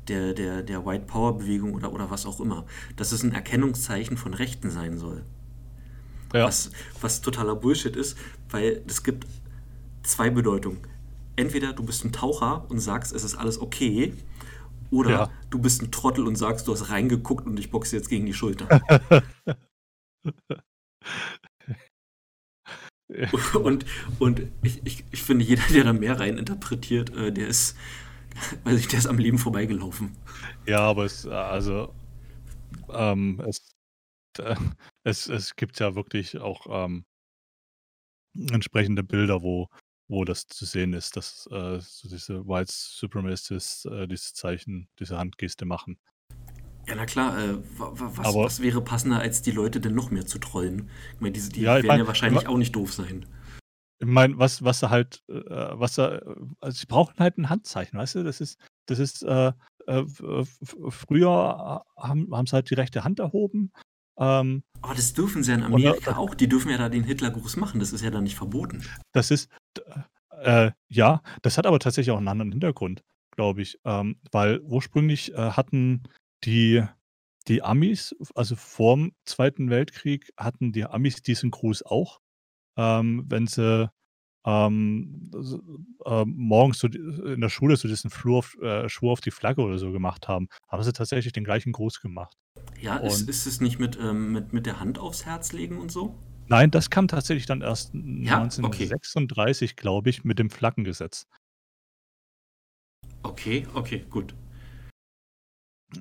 der, der, der White Power Bewegung oder, oder was auch immer. Dass es ein Erkennungszeichen von Rechten sein soll. Ja. Was, was totaler Bullshit ist, weil es gibt zwei Bedeutungen. Entweder du bist ein Taucher und sagst, es ist alles okay, oder ja. du bist ein Trottel und sagst, du hast reingeguckt und ich boxe jetzt gegen die Schulter. und und ich, ich, ich finde, jeder, der da mehr rein interpretiert, äh, der ist, weiß ich, der ist am Leben vorbeigelaufen. Ja, aber es, also, ähm, es, äh, es, es gibt ja wirklich auch ähm, entsprechende Bilder, wo, wo das zu sehen ist, dass äh, so diese White Supremacists äh, dieses Zeichen, diese Handgeste machen. Ja, na klar, äh, was, Aber, was wäre passender, als die Leute denn noch mehr zu trollen? Ich meine, diese, die ja, werden mein, ja wahrscheinlich auch nicht doof sein. Ich meine, was, was halt, äh, was er, also sie brauchen halt ein Handzeichen, weißt du? Das ist, das ist, äh, äh, früher haben, haben sie halt die rechte Hand erhoben. Ähm, Aber das dürfen sie in Amerika und, auch. Die dürfen ja da den Hitlergruß machen. Das ist ja da nicht verboten. Das ist, äh, ja, das hat aber tatsächlich auch einen anderen Hintergrund, glaube ich. Ähm, weil ursprünglich äh, hatten die die Amis, also vorm Zweiten Weltkrieg hatten die Amis diesen Gruß auch, ähm, wenn sie, ähm, äh, morgens so in der Schule so diesen Flur auf äh, Schwur auf die Flagge oder so gemacht haben, haben sie tatsächlich den gleichen Gruß gemacht. Ja, ist ist es nicht mit, ähm, mit mit der Hand aufs Herz legen und so? Nein, das kam tatsächlich dann erst Ja? Okay. 1936, glaube ich, mit dem Flaggengesetz. Okay, okay, gut.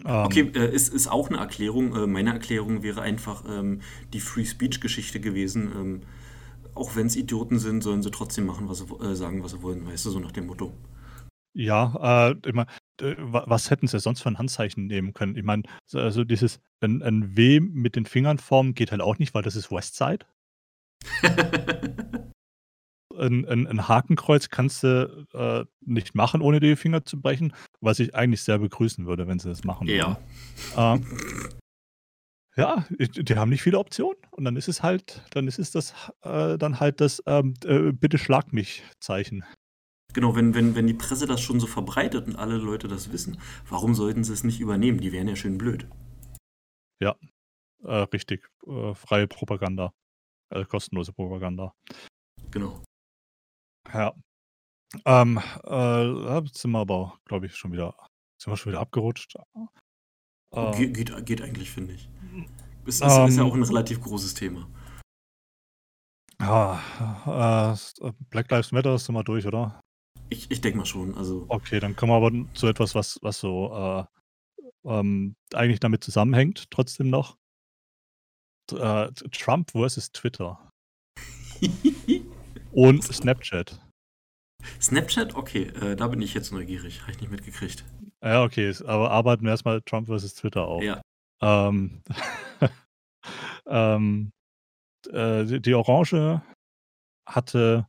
Okay, ähm. äh, ist, ist auch eine Erklärung. Äh, meine Erklärung wäre einfach ähm, die Free Speech-Geschichte gewesen. Ähm, auch wenn es Idioten sind, sollen sie trotzdem machen, was sie äh, sagen, was sie wollen, weißt du, so nach dem Motto. Ja, äh, mein, was hätten sie sonst für ein Handzeichen nehmen können? Ich meine, also dieses, ein, ein W mit den Fingern formen geht halt auch nicht, weil das ist Westside. ein, ein, ein Hakenkreuz kannst du äh, nicht machen, ohne die Finger zu brechen, was ich eigentlich sehr begrüßen würde, wenn sie das machen Ja. Ähm, ja, die haben nicht viele Optionen und dann ist es halt, dann ist es das, äh, dann halt das ähm, äh, Bitte schlag mich Zeichen. Genau, wenn, wenn, wenn die Presse das schon so verbreitet und alle Leute das wissen, warum sollten sie es nicht übernehmen? Die wären ja schön blöd. Ja, äh, richtig. Äh, freie Propaganda. Also kostenlose Propaganda. Genau. Ja. Ähm, äh, jetzt sind wir aber, glaube ich, schon wieder, sind wir schon wieder abgerutscht. Äh, Ge geht, geht eigentlich, finde ich. Es ist, ähm, ist ja auch ein relativ großes Thema. Ja, äh, Black Lives Matter sind wir durch, oder? Ich, ich denke mal schon. Also. Okay, dann kommen wir aber zu etwas, was, was so äh, ähm, eigentlich damit zusammenhängt, trotzdem noch. Äh, Trump versus Twitter. Und Snapchat. Snapchat? Okay, äh, da bin ich jetzt neugierig. Habe ich nicht mitgekriegt. Ja, okay, aber arbeiten wir erstmal Trump versus Twitter auf. Ja. Ähm, ähm, äh, die, die Orange hatte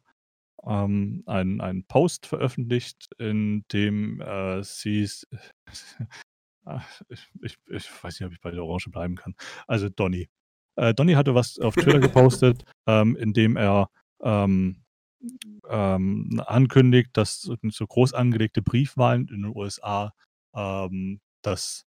ähm, einen, einen Post veröffentlicht, in dem äh, sie ich, ich, ich, weiß nicht, ob ich bei der Orange bleiben kann. Also Donny. Äh, Donny hatte was auf Twitter gepostet, ähm, in dem er ähm, ähm, ankündigt, dass so, so groß angelegte Briefwahlen in den USA ähm, dass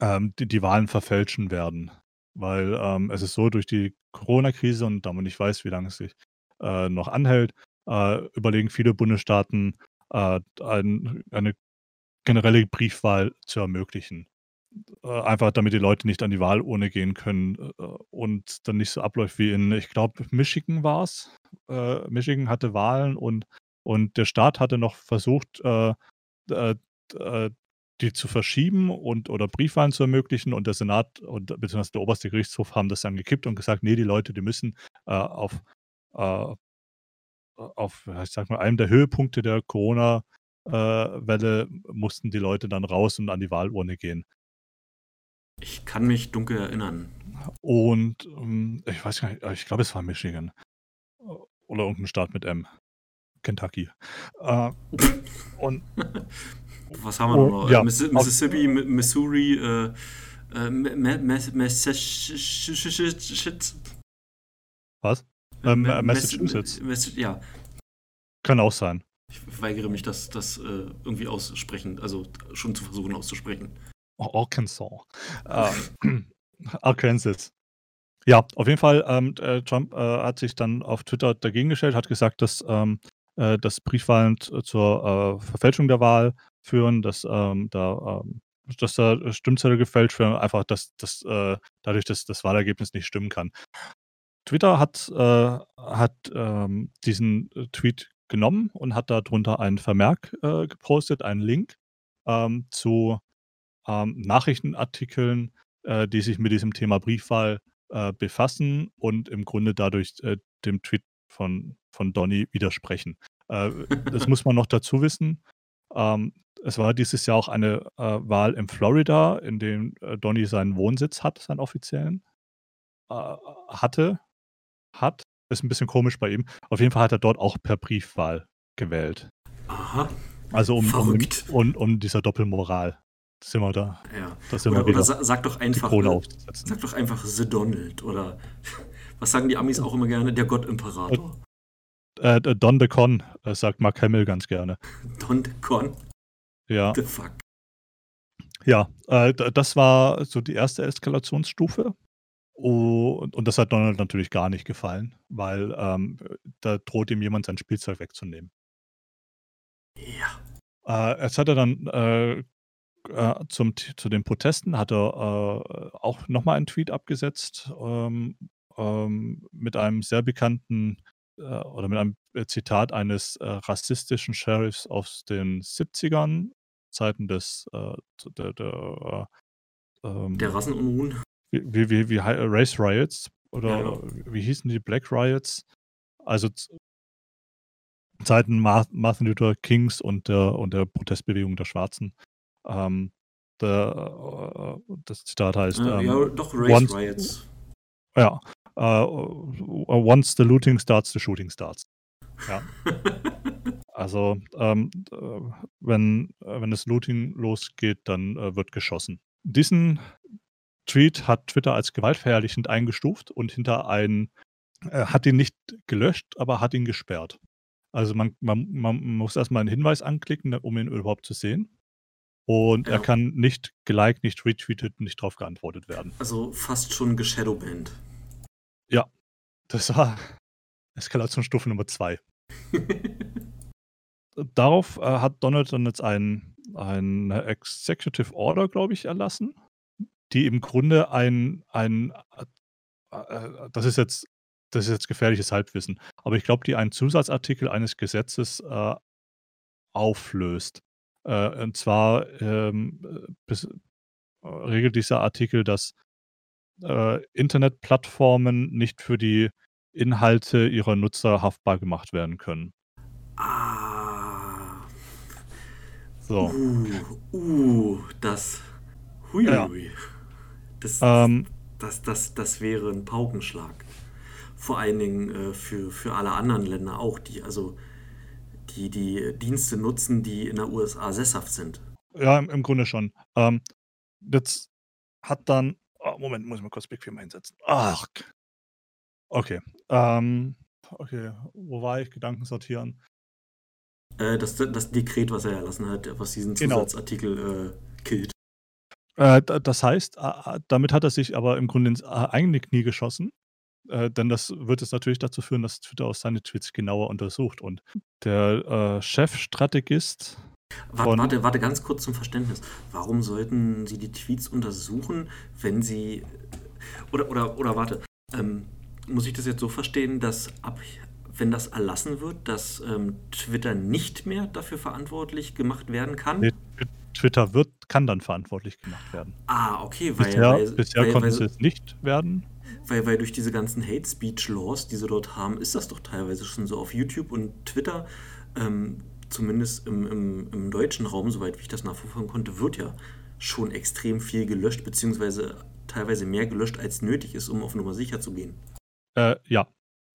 ähm, die, die Wahlen verfälschen werden. Weil ähm, es ist so, durch die Corona-Krise und da man nicht weiß, wie lange es sich äh, noch anhält, äh, überlegen viele Bundesstaaten, äh, ein, eine generelle Briefwahl zu ermöglichen. äh, einfach damit die Leute nicht an die Wahlurne gehen können äh, und dann nicht so abläuft wie in, ich glaube, Michigan war es. Äh, Michigan hatte Wahlen und, und der Staat hatte noch versucht, äh, äh, äh, die zu verschieben und oder Briefwahlen zu ermöglichen und der Senat und beziehungsweise der oberste Gerichtshof haben das dann gekippt und gesagt, nee, die Leute, die müssen auf, auf, ich sag mal, einem der Höhepunkte der Corona-Welle mussten die Leute dann raus und an die Wahlurne gehen. Ich kann mich dunkel erinnern. Und ähm, ich weiß gar nicht, ich glaube, es war Michigan. Oder irgendein Staat mit M. Kentucky. Äh, und was haben wir oh, noch? Ja, Miss Mississippi, Missouri, äh, äh, Massachusetts. Was? Ähm, Massachusetts. Mass ja. Kann auch sein. Ich weigere mich, das, das äh, irgendwie aussprechen, also schon zu versuchen auszusprechen. Arkansas. Ähm, Arkansas. Ja, auf jeden Fall, ähm, äh, Trump äh, hat sich dann auf Twitter dagegen gestellt, hat gesagt, dass, ähm, äh, dass Briefwahlen zur äh, Verfälschung der Wahl führen, dass ähm, da ähm, dass da Stimmzettel gefälscht werden, einfach dass, dass äh, dadurch dass das Wahlergebnis nicht stimmen kann. Twitter hat, äh, hat ähm, diesen Tweet genommen und hat darunter einen Vermerk gepostet, einen Link ähm, zu ähm, Nachrichtenartikeln, äh, die sich mit diesem Thema Briefwahl äh, befassen und im Grunde dadurch äh, dem Tweet von, von Donny widersprechen. Äh, das muss man noch dazu wissen. Ähm, es war dieses Jahr auch eine äh, Wahl in Florida, in dem äh, Donny seinen Wohnsitz hat, seinen offiziellen. hatte, hat. Ist ein bisschen komisch bei ihm. Auf jeden Fall hat er dort auch per Briefwahl gewählt. Aha. Also um, um, um, um dieser Doppelmoral sind wir da. Ja. Das oder, oder sag doch einfach, äh, sag doch einfach The Donald oder was sagen die Amis auch immer gerne? Der Gott-Imperator. Äh, äh, Don the Con, äh, sagt Mark Hamill ganz gerne. Don the Con? Ja. The fuck. Ja, äh, das war so die erste Eskalationsstufe. Und, und das hat Donald natürlich gar nicht gefallen, weil ähm, da droht ihm jemand sein Spielzeug wegzunehmen. Ja. Äh, jetzt hat er dann äh, äh, zum, zu den Protesten hat er äh, auch nochmal einen Tweet abgesetzt ähm, ähm, mit einem sehr bekannten äh, oder mit einem äh, Zitat eines äh, rassistischen Sheriffs aus den 70ern, Zeiten des äh, der, der, ähm, der Rassenunruhen. Wie, wie, wie, Race Riots oder ja, ja. wie hießen die Black Riots? Also Zeiten Martin Luther Kings und der, und der Protestbewegung der Schwarzen. Ähm, der, äh, das Zitat heißt. Ähm, ja, doch, Race once, Riots. Ja. Uh, once the looting starts, the shooting starts. Ja. also, ähm, äh, wenn, wenn das Looting losgeht, dann äh, wird geschossen. Diesen Tweet hat Twitter als gewaltverherrlichend eingestuft und hinter einen, äh, hat ihn nicht gelöscht, aber hat ihn gesperrt. Also man, man, man muss erstmal einen Hinweis anklicken, um ihn überhaupt zu sehen. Und ja. er kann nicht geliked, nicht retweetet, nicht drauf geantwortet werden. Also fast schon geshadowbanned. Ja, das war Eskalationsstufe Nummer zwei. Darauf äh, hat Donald dann jetzt ein, eine Executive Order, glaube ich, erlassen, die im Grunde ein, ein äh, äh, das ist jetzt das ist jetzt gefährliches Halbwissen, aber ich glaube, die einen Zusatzartikel eines Gesetzes äh, auflöst. Äh, und zwar ähm, bis, äh, regelt dieser Artikel, dass äh, Internetplattformen nicht für die Inhalte ihrer Nutzer haftbar gemacht werden können. Ah. So. Uh, uh das. Hui, ja. Das, ähm, das, das, das wäre ein Paukenschlag. Vor allen Dingen äh, für, für alle anderen Länder auch, die, also die die Dienste nutzen, die in der USA sesshaft sind. Ja, im, im Grunde schon. Ähm, jetzt hat dann. Oh, Moment, muss ich mal kurz Bequem einsetzen. Ach. Okay. Ähm, okay, wo war ich? Gedanken sortieren. Äh, das, das Dekret, was er erlassen hat, was diesen genau. Zusatzartikel genau. äh, killt. Äh, das heißt, damit hat er sich aber im Grunde ins eigene Knie geschossen, äh, denn das wird es natürlich dazu führen, dass Twitter auch seine Tweets genauer untersucht. Und der äh, Chefstrategist Warte, warte, warte, ganz kurz zum Verständnis. Warum sollten Sie die Tweets untersuchen, wenn Sie. Oder, oder, oder warte, ähm, muss ich das jetzt so verstehen, dass ab, wenn das erlassen wird, dass ähm, Twitter nicht mehr dafür verantwortlich gemacht werden kann? Nee, Twitter wird, kann dann verantwortlich gemacht werden. Ah, okay, weil. Bisher, weil, bisher weil, konnte weil, es nicht werden. Weil, weil durch diese ganzen Hate Speech Laws, die sie dort haben, ist das doch teilweise schon so auf YouTube und Twitter. Ähm, zumindest im, im, im, deutschen Raum, soweit wie ich das nachverfolgen konnte, wird ja schon extrem viel gelöscht, beziehungsweise teilweise mehr gelöscht, als nötig ist, um auf Nummer sicher zu gehen. Äh, ja,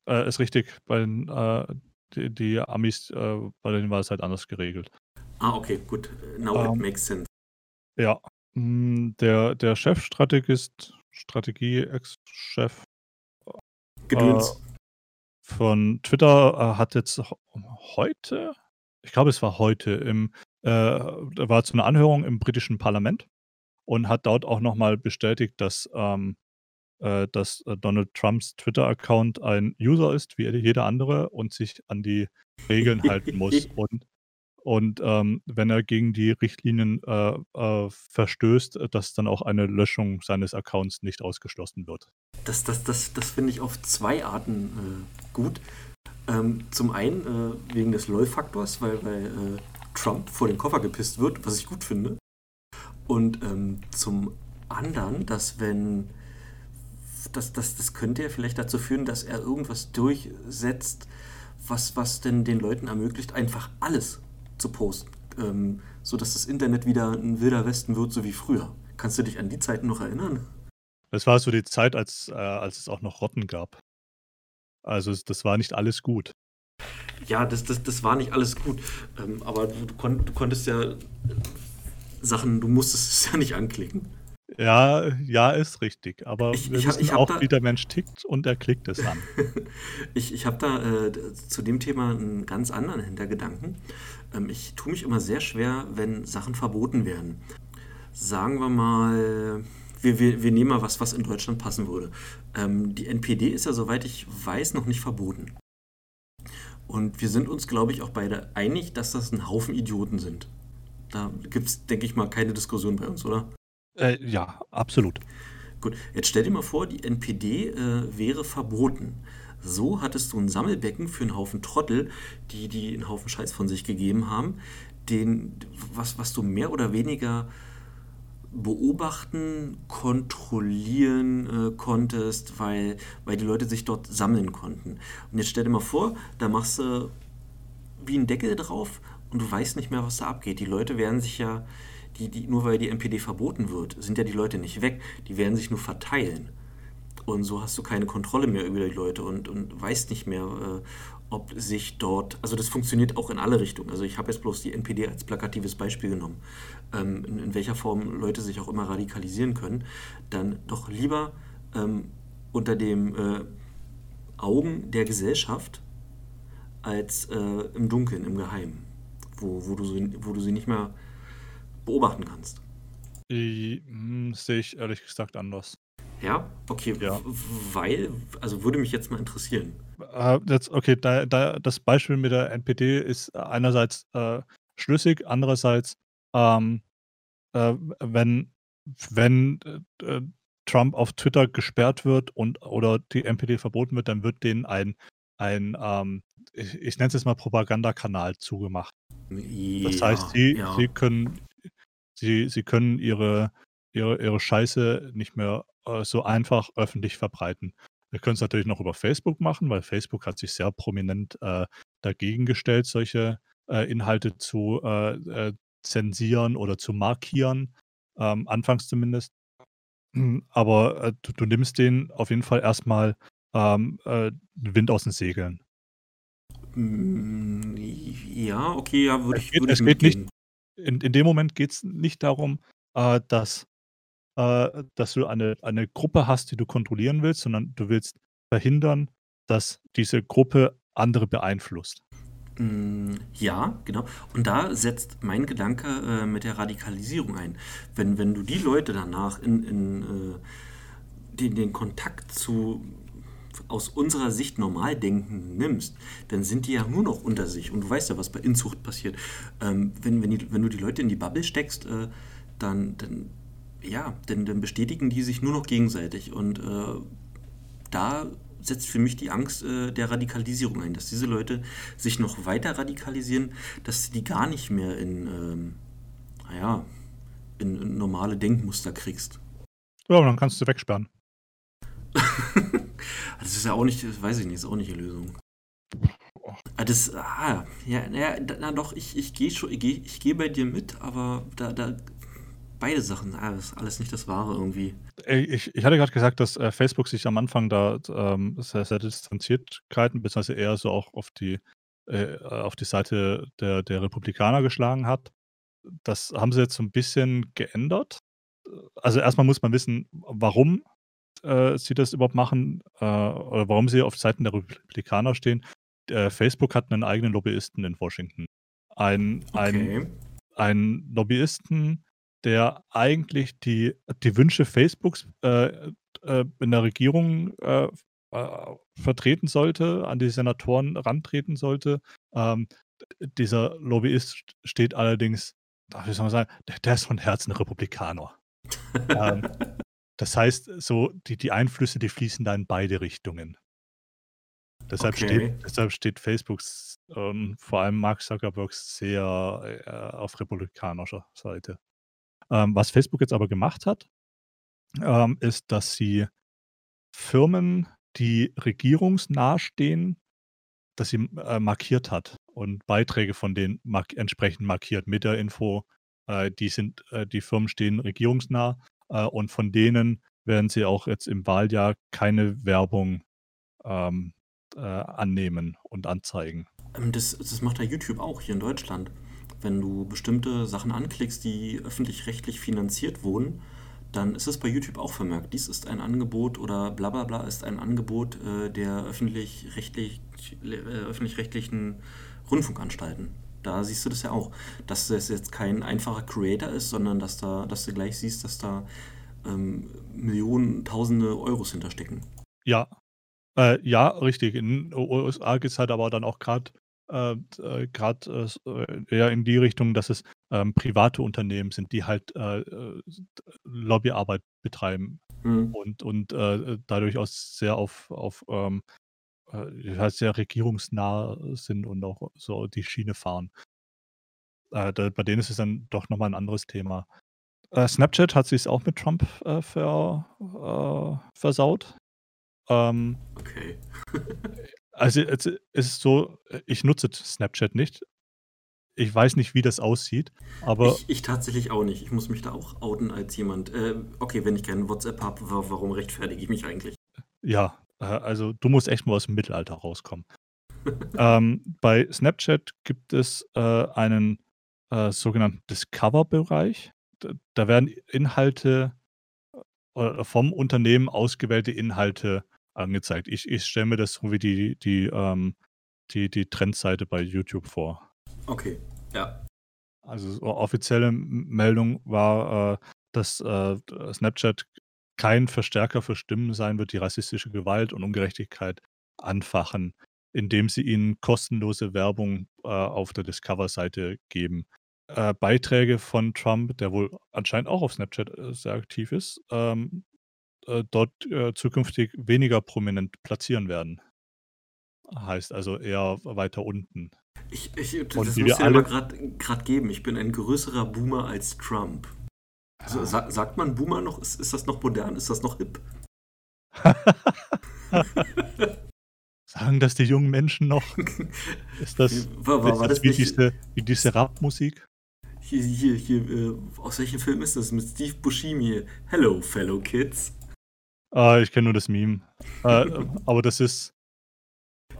äh, ist richtig. Bei den, äh, die, die, Amis, äh, bei denen war es halt anders geregelt. Ah, okay, gut. Now um, it ähm, makes sense. Ja, hm, der, der Chefstrategist, Strategie-Ex-Chef. Äh, von Twitter äh, hat jetzt heute, ich glaube, es war heute, im, äh, war zu einer Anhörung im britischen Parlament und hat dort auch nochmal bestätigt, dass, ähm, äh, dass äh, Donald Trumps Twitter-Account ein User ist, wie jeder andere, und sich an die Regeln halten muss. Und und ähm, wenn er gegen die Richtlinien äh, äh, verstößt, äh, dass dann auch eine Löschung seines Accounts nicht ausgeschlossen wird. Das, das, das, das finde ich auf zwei Arten äh, gut. Ähm, zum einen äh, wegen des LOL-Faktors, weil, weil äh, Trump vor den Koffer gepisst wird, was ich gut finde. Und ähm, zum anderen, dass wenn das, das, das könnte ja vielleicht dazu führen, dass er irgendwas durchsetzt, was, was denn den Leuten ermöglicht, einfach alles zu posten, ähm, sodass das Internet wieder ein wilder Westen wird, so wie früher. Kannst du dich an die Zeiten noch erinnern? Das war so die Zeit, als, äh, als es auch noch Rotten gab. Also das war nicht alles gut. Ja, das, das, das war nicht alles gut. Ähm, aber du, kon du, konntest ja Sachen, du musstest es ja nicht anklicken. Ja, ja, ist richtig. Aber ich, wir ich, wissen ich auch, da, wie der Mensch tickt und er klickt es an. ich ich habe da äh, zu dem Thema einen ganz anderen Hintergedanken. Ähm, ich tue mich immer sehr schwer, wenn Sachen verboten werden. Sagen wir mal, wir, wir, wir nehmen mal was, was in Deutschland passen würde. Ähm, die NPD ist ja, soweit ich weiß, noch nicht verboten. Und wir sind uns, glaube ich, auch beide einig, dass das ein Haufen Idioten sind. Da gibt es, denke ich mal, keine Diskussion bei uns, oder? Äh, ja, absolut. Gut, jetzt stell dir mal vor, die NPD äh, wäre verboten. So hattest du ein Sammelbecken für einen Haufen Trottel, die, die einen Haufen Scheiß von sich gegeben haben, den, was, was du mehr oder weniger beobachten, kontrollieren äh, konntest, weil, weil die Leute sich dort sammeln konnten. Und jetzt stell dir mal vor, da machst du wie einen Deckel drauf und du weißt nicht mehr, was da abgeht. Die Leute werden sich ja, die, die, nur weil die NPD verboten wird, sind ja die Leute nicht weg. Die werden sich nur verteilen. Und so hast du keine Kontrolle mehr über die Leute und, und weißt nicht mehr, äh, ob sich dort, also das funktioniert auch in alle Richtungen. Also ich habe jetzt bloß die NPD als plakatives Beispiel genommen, ähm, in, in, welcher Form Leute sich auch immer radikalisieren können, dann doch lieber ähm, unter dem äh, Augen der Gesellschaft als äh, im Dunkeln, im Geheimen, wo, wo, du wo du sie nicht mehr beobachten kannst. Ich, hm, sehe ich ehrlich gesagt anders. Ja, okay, Ja. weil, also würde mich jetzt mal interessieren. Äh, jetzt, okay, da, da, das Beispiel mit der NPD ist einerseits äh, schlüssig, andererseits, ähm, äh, wenn, wenn äh, äh, Trump auf Twitter gesperrt wird und oder die NPD verboten wird, dann wird denen ein, ein ähm, ich, ich nenne es jetzt mal Propagandakanal zugemacht. Das heißt, sie, ja. sie können, sie, sie können ihre, ihre, ihre Scheiße nicht mehr äh, so einfach öffentlich verbreiten. Wir können es natürlich noch über Facebook machen, weil Facebook hat sich sehr prominent äh, dagegen gestellt, solche äh, Inhalte zu äh, äh, zensieren oder zu markieren, ähm, anfangs zumindest. Aber äh, du, du, nimmst den auf jeden Fall erstmal ähm, Wind aus den Segeln. Mm, ja, okay, ja, würde ich, würd ich es geht nicht, in, in dem Moment geht es nicht darum, dass äh, dass du eine, eine Gruppe hast, die du kontrollieren willst, sondern du willst verhindern, dass diese Gruppe andere beeinflusst. Mm, ja, genau. Und da setzt mein Gedanke äh, mit der Radikalisierung ein. Wenn, wenn du die Leute danach in, in äh, den, den Kontakt zu aus unserer Sicht Normaldenken nimmst, dann sind die ja nur noch unter sich. Und du weißt ja, was bei Inzucht passiert. Ähm, wenn, wenn, die, wenn du die Leute in die Bubble steckst, äh, dann, dann, ja, dann, dann bestätigen die sich nur noch gegenseitig. Und äh, da setzt für mich die Angst äh, der Radikalisierung ein, dass diese Leute sich noch weiter radikalisieren, dass du die gar nicht mehr in, ähm, naja, in, in normale Denkmuster kriegst. Ja, dann kannst du wegsperren. das ist ja auch nicht, das weiß ich nicht, ist auch nicht die Lösung. Ah, das, ah, ja, ja, na doch, ich, ich gehe schon, ich gehe ich geh bei dir mit, aber da, da, beide Sachen, ah, das ist alles nicht das Wahre irgendwie. Ich, ich hatte gerade gesagt, dass äh, Facebook sich am Anfang da ähm, sehr, sehr Distanziertkeiten, beziehungsweise eher so auch auf die, äh, auf die Seite der, der Republikaner geschlagen hat. Das haben sie jetzt so ein bisschen geändert. Also erstmal muss man wissen, warum äh, sie das überhaupt machen äh, oder warum sie auf Seiten der Republikaner stehen. Äh, Facebook hat einen eigenen Lobbyisten in Washington. Ein, okay. ein, ein Lobbyisten, der eigentlich die, die Wünsche Facebooks äh, äh, in der Regierung äh, vertreten sollte, an die Senatoren rantreten sollte. Ähm, dieser Lobbyist steht allerdings, soll man sagen, der, der ist von Herzen Republikaner. ähm, das heißt, so die, die Einflüsse, die fließen da in beide Richtungen. Deshalb, okay. steht, deshalb steht Facebooks und ähm, vor allem Mark Zuckerberg sehr äh, auf republikanischer Seite. Ähm, was Facebook jetzt aber gemacht hat, ähm, ist, dass sie Firmen, die regierungsnah stehen, dass sie äh, markiert hat und Beiträge von denen mark entsprechend markiert mit der Info, äh, die sind, äh, die Firmen stehen regierungsnah äh, und von denen werden sie auch jetzt im Wahljahr keine Werbung ähm, äh, annehmen und anzeigen. Ähm, das, das macht ja YouTube auch hier in Deutschland. Wenn du bestimmte Sachen anklickst, die öffentlich-rechtlich finanziert wurden, dann ist es bei YouTube auch vermerkt. Dies ist ein Angebot oder bla bla bla ist ein Angebot äh, der äh, öffentlich-rechtlichen Rundfunkanstalten. Da siehst du das ja auch, dass das jetzt kein einfacher Creator ist, sondern dass, da, dass du gleich siehst, dass da ähm, Millionen, Tausende Euros hinterstecken. Ja, äh, ja, richtig. In den USA geht es halt aber dann auch gerade äh, äh, gerade äh, eher in die Richtung, dass es ähm, private Unternehmen sind, die halt äh, äh Lobbyarbeit betreiben mhm. und, und äh, dadurch auch sehr auf, auf ähm, äh, sehr regierungsnah sind und auch so die Schiene fahren. Äh, da, bei denen ist es dann doch nochmal ein anderes Thema. Äh, Snapchat hat sich auch mit Trump äh, ver, äh, versaut. Ähm, okay. also es ist so, ich nutze Snapchat nicht. Ich weiß nicht, wie das aussieht, aber. Ich, ich tatsächlich auch nicht. Ich muss mich da auch outen als jemand. Äh, okay, wenn ich keinen WhatsApp habe, warum rechtfertige ich mich eigentlich? Ja, also du musst echt mal aus dem Mittelalter rauskommen. ähm, bei Snapchat gibt es äh, einen äh, sogenannten Discover-Bereich. Da, da, werden Inhalte äh, vom Unternehmen ausgewählte Inhalte angezeigt. Ich, ich stelle mir das so wie die, die, ähm, die, die Trendseite bei YouTube vor. Okay, ja. Also offizielle Meldung war, äh, dass äh, Snapchat kein Verstärker für Stimmen sein wird, die rassistische Gewalt und Ungerechtigkeit anfachen, indem sie ihnen kostenlose Werbung äh, auf der Discover-Seite geben. Äh, Beiträge von Trump, der wohl anscheinend auch auf Snapchat äh, sehr aktiv ist, ähm, äh, dort äh, zukünftig weniger prominent platzieren werden. Heißt also eher weiter unten. Ich, ich, das und muss ich aber gerade geben. Ich bin ein größerer Boomer als Trump. Also, sa sagt man Boomer noch? Ist, ist das noch modern? Ist das noch hip? Sagen das die jungen Menschen noch? Ist das, war, war, war das wie, diese, wie diese Rap-Musik? Hier, hier, hier, äh, aus welchem Film ist das? Mit Steve Buscemi. Hello, fellow kids. Ah, ich kenne nur das Meme. äh, aber das ist.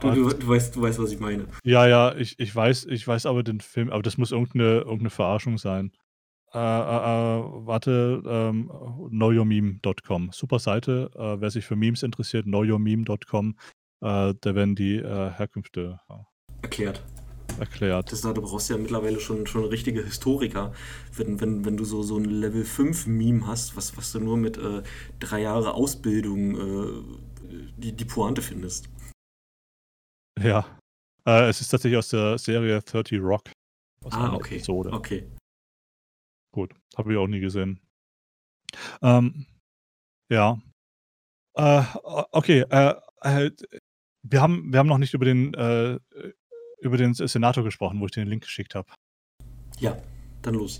Du, du, du, weißt, du weißt, was ich meine. Ja, ja, ich, ich weiß, ich weiß aber den Film, aber das muss irgendeine, irgendeine Verarschung sein. Äh, äh, äh, warte, ähm, knowyourmeme.com. Super Seite. Äh, wer sich für Memes interessiert, knowyourmeme.com. Äh, da werden die äh, Herkünfte erklärt. Erklärt. Das, du brauchst ja mittlerweile schon, schon richtige Historiker. Wenn, wenn, wenn du so, so ein Level 5 Meme hast, was, was du nur mit drei Jahre Ausbildung die, die Pointe findest. Ja. Es ist tatsächlich aus der Serie 30 Rock. Aus ah, okay. Episode. Okay. Gut, habe ich auch nie gesehen. Ähm, ja. Äh, okay, äh, äh, wir, haben, wir haben noch nicht über den, äh, über den Senator gesprochen, wo ich den Link geschickt habe. Ja, dann los.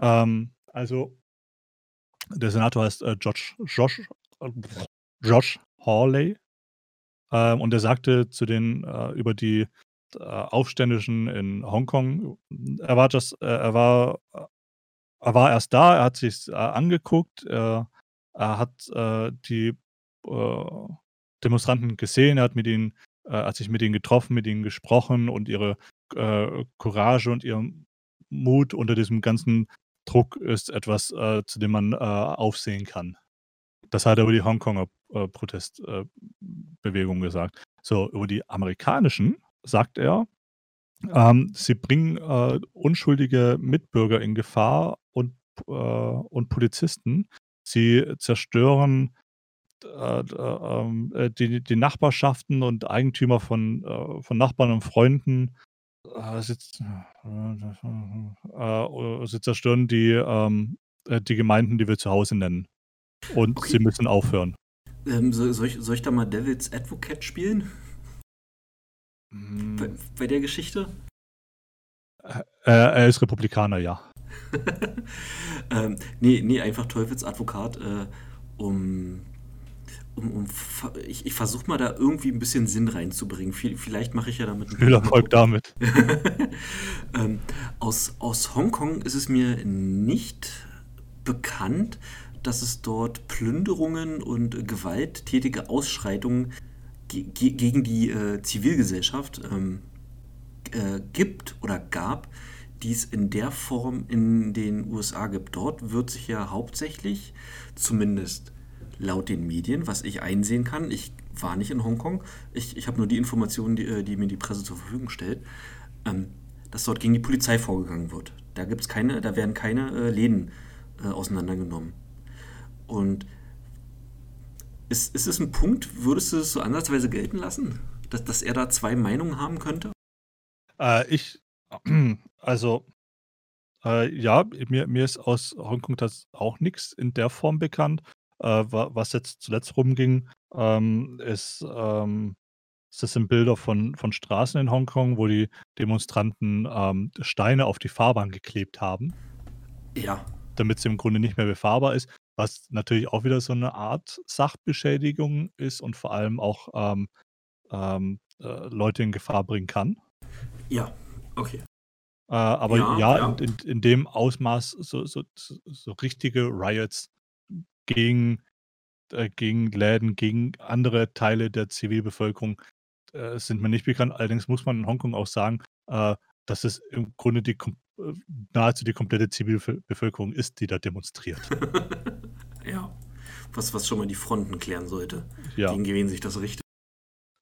Ähm, also, der Senator heißt äh, Josh, Josh, Josh Hawley. Ähm, und er sagte zu den äh, über die äh, Aufständischen in Hongkong, er war das, äh, er war, er war erst da, er hat sich angeguckt, er hat die Demonstranten gesehen, er hat mit ihnen, hat sich mit ihnen getroffen, mit ihnen gesprochen und ihre Courage und ihren Mut unter diesem ganzen Druck ist etwas, äh, zu dem man äh, aufsehen kann. Das hat er über die Hongkonger äh, Protestbewegung gesagt. So, über die amerikanischen sagt er, ähm, sie bringen äh, unschuldige Mitbürger in Gefahr und, äh, und Polizisten. Sie zerstören äh, ähm, die, die Nachbarschaften und Eigentümer von, von Nachbarn und Freunden äh, sie, äh, sie zerstören die, ähm, äh, die Gemeinden, die wir zu Hause nennen. Und Okay. sie müssen aufhören. Ähm, soll, soll, ich, soll ich da mal Devil's Advocate spielen? Bei, Hm, bei der Geschichte? äh, er ist Republikaner, ja. ähm, nee, nee, einfach Teufelsadvokat, äh, um, um, um ich, ich versuche mal da irgendwie ein bisschen Sinn reinzubringen. Viel, vielleicht mache ich ja damit Viel Erfolg damit. ähm, aus, aus Hongkong ist es mir nicht bekannt, dass es dort Plünderungen und gewalttätige Ausschreitungen ge ge gegen die äh, Zivilgesellschaft ähm, äh, gibt oder gab, die es in der Form in den USA gibt. Dort wird sich ja hauptsächlich, zumindest laut den Medien, was ich einsehen kann, ich war nicht in Hongkong, ich, ich habe nur die Informationen, die, äh, die mir die Presse zur Verfügung stellt, ähm, dass dort gegen die Polizei vorgegangen wird. Da gibt's keine, da werden keine äh, Läden äh, auseinandergenommen. Und ist, ist es ein Punkt, würdest du es so ansatzweise gelten lassen, dass, dass er da zwei Meinungen haben könnte? Äh, ich, also, äh, ja, mir, mir ist aus Hongkong das auch nichts in der Form bekannt. Äh, wa- was jetzt zuletzt rumging, ähm, ist, ähm, das sind Bilder von, von Straßen in Hongkong, wo die Demonstranten ähm, Steine auf die Fahrbahn geklebt haben, Ja, damit sie im Grunde nicht mehr befahrbar ist, was natürlich auch wieder so eine Art Sachbeschädigung ist und vor allem auch ähm, ähm, äh, Leute in Gefahr bringen kann. ja, okay. Äh, aber Ja, ja, ja. in, in, in dem Ausmaß so, so, so richtige Riots gegen, äh, gegen Läden, gegen andere Teile der Zivilbevölkerung äh, sind mir nicht bekannt. Allerdings muss man in Hongkong auch sagen, äh, dass es im Grunde die, nahezu die komplette Zivilbevölkerung ist, die da demonstriert. ja. Was, was schon mal die Fronten klären sollte, Ja, gegen wen sich das richtet.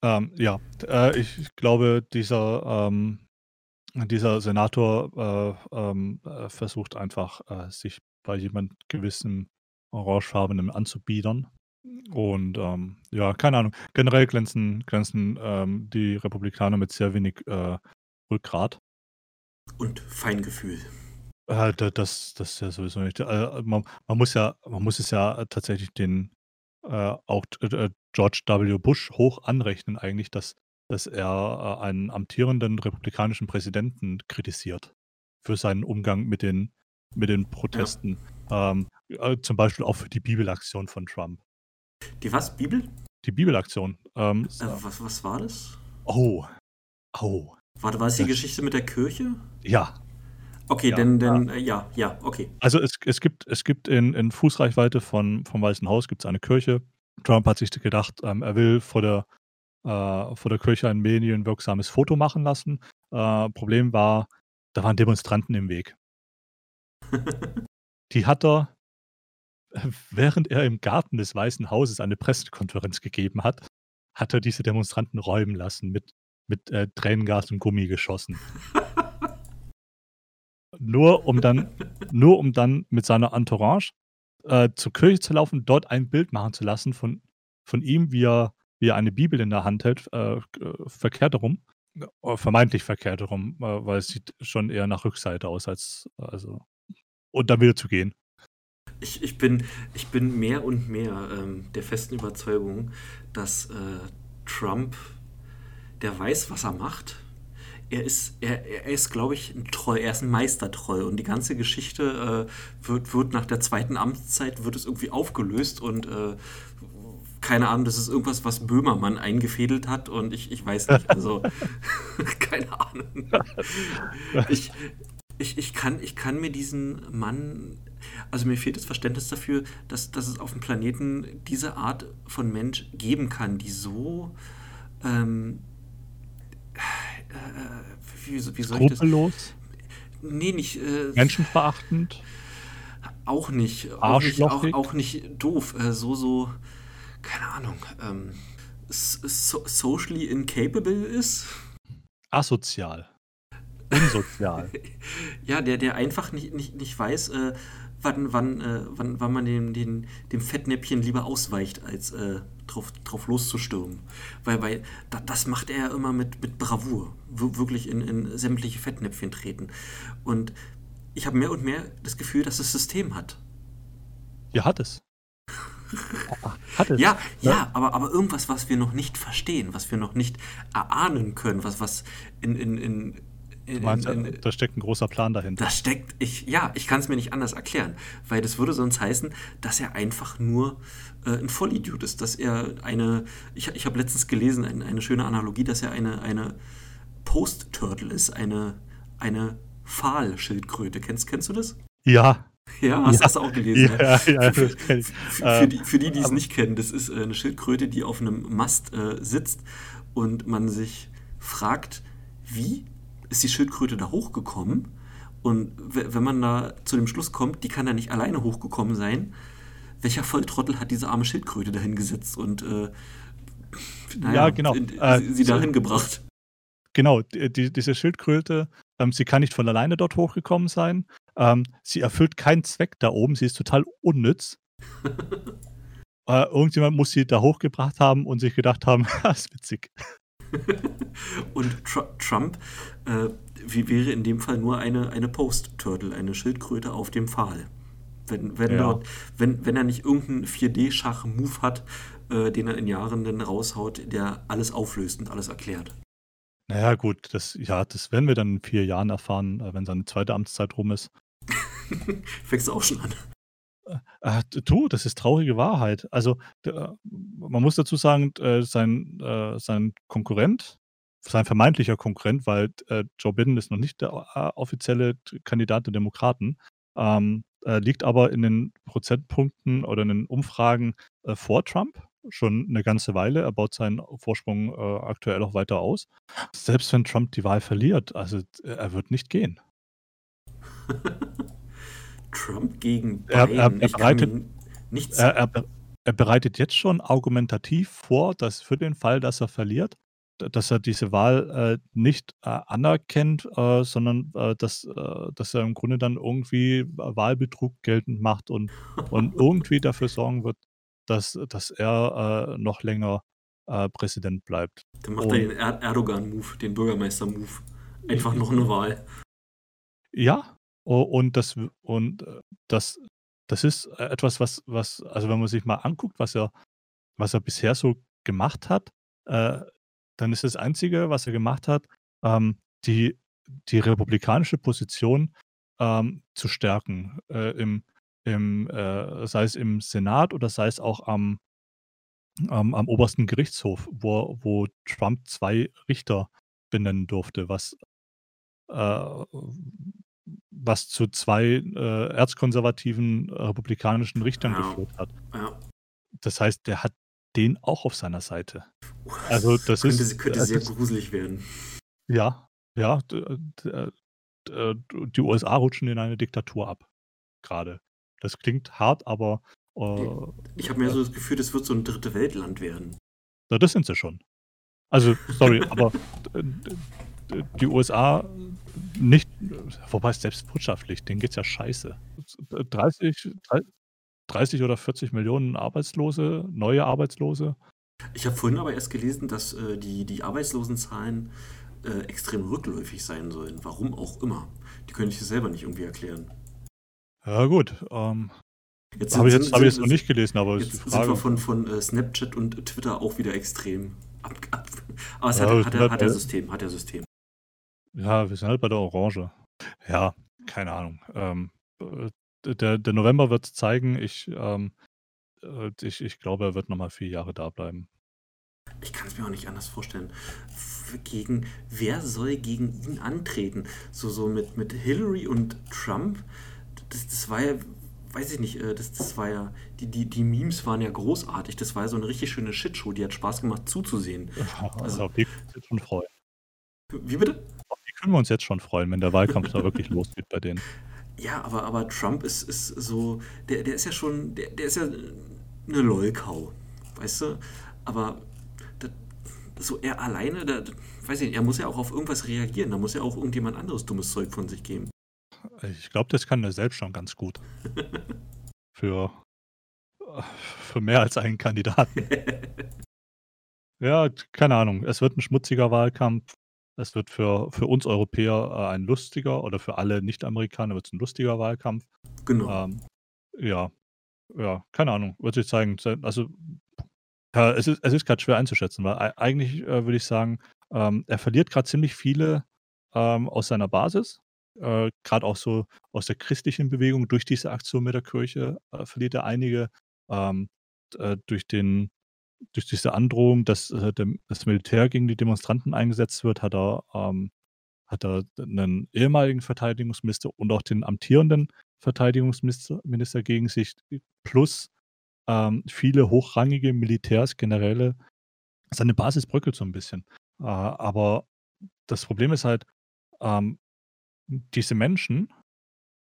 ähm, ja. Äh, ich, glaube, dieser, ähm, dieser Senator äh, ähm, äh, versucht einfach, äh, sich bei jemand gewissem Orangefarbenem anzubiedern. Und ähm, ja, keine Ahnung. Generell glänzen, glänzen ähm, die Republikaner mit sehr wenig äh, Rückgrat. Und Feingefühl. Äh, da- das, das ist ja sowieso nicht. Äh, man, man muss ja, man muss es ja tatsächlich den äh, auch äh, George W. Bush hoch anrechnen, eigentlich, dass, dass er äh, einen amtierenden republikanischen Präsidenten kritisiert für seinen Umgang mit den, mit den Protesten. Ähm, äh, zum Beispiel auch für die Bibelaktion von Trump. Die was? Bibel? Die Bibelaktion. Ähm, Äh, was, was war das? oh, oh, War, war es die Das- Geschichte mit der Kirche? ja. Okay, Ja, denn, denn äh, ja, ja, okay. Also es, es gibt, es gibt in, in Fußreichweite von, vom Weißen Haus gibt's eine Kirche. Trump hat sich gedacht, ähm, er will vor der, äh, vor der Kirche ein medienwirksames Foto machen lassen. Äh, Problem war, da waren Demonstranten im Weg. Die hat er, während er im Garten des Weißen Hauses eine Pressekonferenz gegeben hat, hat er diese Demonstranten räumen lassen mit, mit äh, Tränengas und Gummigeschossen. Nur um dann, nur um dann mit seiner Entourage äh, zur Kirche zu laufen, dort ein Bild machen zu lassen von, von ihm, wie er wie er eine Bibel in der Hand hält, äh, verkehrt herum. Äh, vermeintlich verkehrt herum, äh, weil es sieht schon eher nach Rückseite aus als also und dann wieder zu gehen. Ich, ich, bin, ich bin mehr und mehr ähm, der festen Überzeugung, dass äh, Trump, der weiß, was er macht. Er ist, er, er ist, glaube ich, ein Treu, er ist ein Meistertreu und die ganze Geschichte äh, wird, wird nach der zweiten Amtszeit wird es irgendwie aufgelöst und äh, keine Ahnung, das ist irgendwas, was Böhmermann eingefädelt hat und ich, ich weiß nicht, also keine Ahnung. Ich, ich, ich, kann, ich kann mir diesen Mann, also mir fehlt das Verständnis dafür, dass, dass es auf dem Planeten diese Art von Mensch geben kann, die so, ähm, äh, wie, wie soll ich das? Nee, nicht. Äh, Menschenverachtend? Auch nicht. Auch nicht, auch, auch nicht doof. Äh, so, so, keine Ahnung, ähm, so, socially incapable ist. Asozial. Unsozial. ja, der, der einfach nicht, nicht, nicht weiß, äh, wann, wann, äh, wann, wann man dem, den, dem Fettnäppchen lieber ausweicht, als äh, drauf, drauf loszustürmen. Weil, weil da, das macht er immer mit, mit Bravour. Wir, wirklich in, in sämtliche Fettnäpfchen treten. Und ich habe mehr und mehr das Gefühl, dass das System hat. Ja, hat es. hat es. Ja, ja, ja, aber, aber irgendwas, was wir noch nicht verstehen, was wir noch nicht erahnen können, was, was in, in, in in, meinst, in, in, da steckt ein großer Plan dahinter. Da steckt, ich, ja, ich kann es mir nicht anders erklären, weil das würde sonst heißen, dass er einfach nur äh, ein Vollidiot ist, dass er eine, ich, ich habe letztens gelesen, eine, eine schöne Analogie, dass er eine, eine Post-Turtle ist, eine, eine Pfahlschildkröte. Kennst, kennst du das? Ja. Ja, hast, ja. du auch gelesen. Ja, ja, ja für, für, die, für die, die es nicht kennen, das ist äh, eine Schildkröte, die auf einem Mast äh, sitzt und man sich fragt, wie ist die Schildkröte da hochgekommen. Und wenn man da zu dem Schluss kommt, die kann da nicht alleine hochgekommen sein, welcher Volltrottel hat diese arme Schildkröte dahin gesetzt und äh, naja, ja, genau. Äh, sie, sie dahin gebracht? Genau, die, diese Schildkröte, ähm, sie kann nicht von alleine dort hochgekommen sein. Ähm, sie erfüllt keinen Zweck da oben, sie ist total unnütz. äh, irgendjemand muss sie da hochgebracht haben und sich gedacht haben, das ist witzig. Und Tr Trump äh, wäre in dem Fall nur eine, eine Post-Turtle, eine Schildkröte auf dem Pfahl. Wenn, wenn, ja. dort, wenn, wenn er nicht irgendeinen 4D-Schach-Move hat, äh, den er in Jahren dann raushaut, der alles auflöst und alles erklärt. Naja, gut, das, ja, das werden wir dann in vier Jahren erfahren, äh, wenn seine zweite Amtszeit rum ist. Fängst du auch schon an. Äh, du, das ist traurige Wahrheit. Also, der, man muss dazu sagen, äh, sein, äh, sein Konkurrent, sein vermeintlicher Konkurrent, weil äh, Joe Biden ist noch nicht der äh, offizielle Kandidat der Demokraten, ähm, äh, liegt aber in den Prozentpunkten oder in den Umfragen äh, vor Trump schon eine ganze Weile. Er baut seinen Vorsprung äh, aktuell auch weiter aus. Selbst wenn Trump die Wahl verliert, also er wird nicht gehen. Trump gegen Biden. Er, er, er bereitet, nichts er, er, bereitet jetzt schon argumentativ vor, dass für den Fall, dass er verliert, dass er diese Wahl äh, nicht äh, anerkennt, äh, sondern äh, dass, äh, dass er im Grunde dann irgendwie Wahlbetrug geltend macht und, und irgendwie dafür sorgen wird, dass, dass er äh, noch länger Präsident bleibt. Dann macht und, er den er Erdogan-Move, den Bürgermeister-Move. Einfach noch eine Wahl. Ja, und das, und äh, das, das ist äh, etwas, was, was, also wenn man sich mal anguckt, was er, was er bisher so gemacht hat, äh, dann ist das Einzige, was er gemacht hat, ähm, die, die republikanische Position ähm, zu stärken, äh, im, im, äh, sei es im Senat oder sei es auch am, am, am obersten Gerichtshof, wo, wo Trump zwei Richter benennen durfte, was äh, was zu zwei äh, erzkonservativen äh, republikanischen Richtern ja. geführt hat. Ja. Das heißt, der hat den auch auf seiner Seite. Also das könnte, ist könnte sehr ist, gruselig werden. Ja, ja, die USA rutschen in eine Diktatur ab. Gerade. Das klingt hart, aber. Äh, ich habe mir so das Gefühl, das wird so ein dritte Weltland werden. Ja, das sind sie schon. Also, sorry, aber die USA nicht, wobei selbst wirtschaftlich, denen geht es ja scheiße. 30, 30 oder 40 Millionen Arbeitslose, neue Arbeitslose. Ich habe vorhin aber erst gelesen, dass äh, die, die Arbeitslosenzahlen äh, extrem rückläufig sein sollen. Warum auch immer. Die könnte ich selber nicht irgendwie erklären. Ja, gut. Ähm, habe ich jetzt, hab ich jetzt noch nicht gelesen, aber jetzt ist die sind Frage. wir von, von äh, Snapchat und Twitter auch wieder extrem ab. ab. Aber es Ja, hat, hat, sind hat er bei- System, hat er System. Ja, wir sind halt bei der Orange. Ja, keine Ahnung. Ähm, äh, der, der November wird zeigen. Ich, ähm, äh, ich, ich glaube, er wird nochmal vier Jahre da bleiben. Ich kann es mir auch nicht anders vorstellen. Gegen, wer soll gegen ihn antreten? So, so mit, mit Hillary und Trump, das, das war ja, weiß ich nicht, äh, das, das war ja, die, die, die Memes waren ja großartig. Das war ja so eine richtig schöne Shitshow, die hat Spaß gemacht zuzusehen. Also auf die schon freuen. Wie bitte? Können wir uns jetzt schon freuen, wenn der Wahlkampf da wirklich losgeht bei denen. Ja, aber, aber Trump ist, ist so, der, der ist ja schon, der, der ist ja eine Lollkau, weißt du? Aber das, so er alleine, der, weiß ich nicht, er muss ja auch auf irgendwas reagieren, da muss ja auch irgendjemand anderes dummes Zeug von sich geben. Ich glaube, das kann er selbst schon ganz gut. Für, für mehr als einen Kandidaten. Ja, keine Ahnung. Es wird ein schmutziger Wahlkampf. Es wird für, für uns Europäer äh, ein lustiger oder für alle Nicht-Amerikaner wird es ein lustiger Wahlkampf. Genau. Ähm, ja, ja, keine Ahnung. Wird sich zeigen. Also, ja, es ist, es ist gerade schwer einzuschätzen, weil ei- eigentlich äh, würde ich sagen, ähm, er verliert gerade ziemlich viele ähm, aus seiner Basis. Äh, gerade auch so aus der christlichen Bewegung durch diese Aktion mit der Kirche äh, verliert er einige. Ähm, äh, durch den durch diese Androhung, dass äh, das Militär gegen die Demonstranten eingesetzt wird, hat er, ähm, hat er einen ehemaligen Verteidigungsminister und auch den amtierenden Verteidigungsminister Minister gegen sich, plus ähm, viele hochrangige Militärs, Generäle. Seine Basis bröckelt so ein bisschen. Äh, aber das Problem ist halt, ähm, diese Menschen,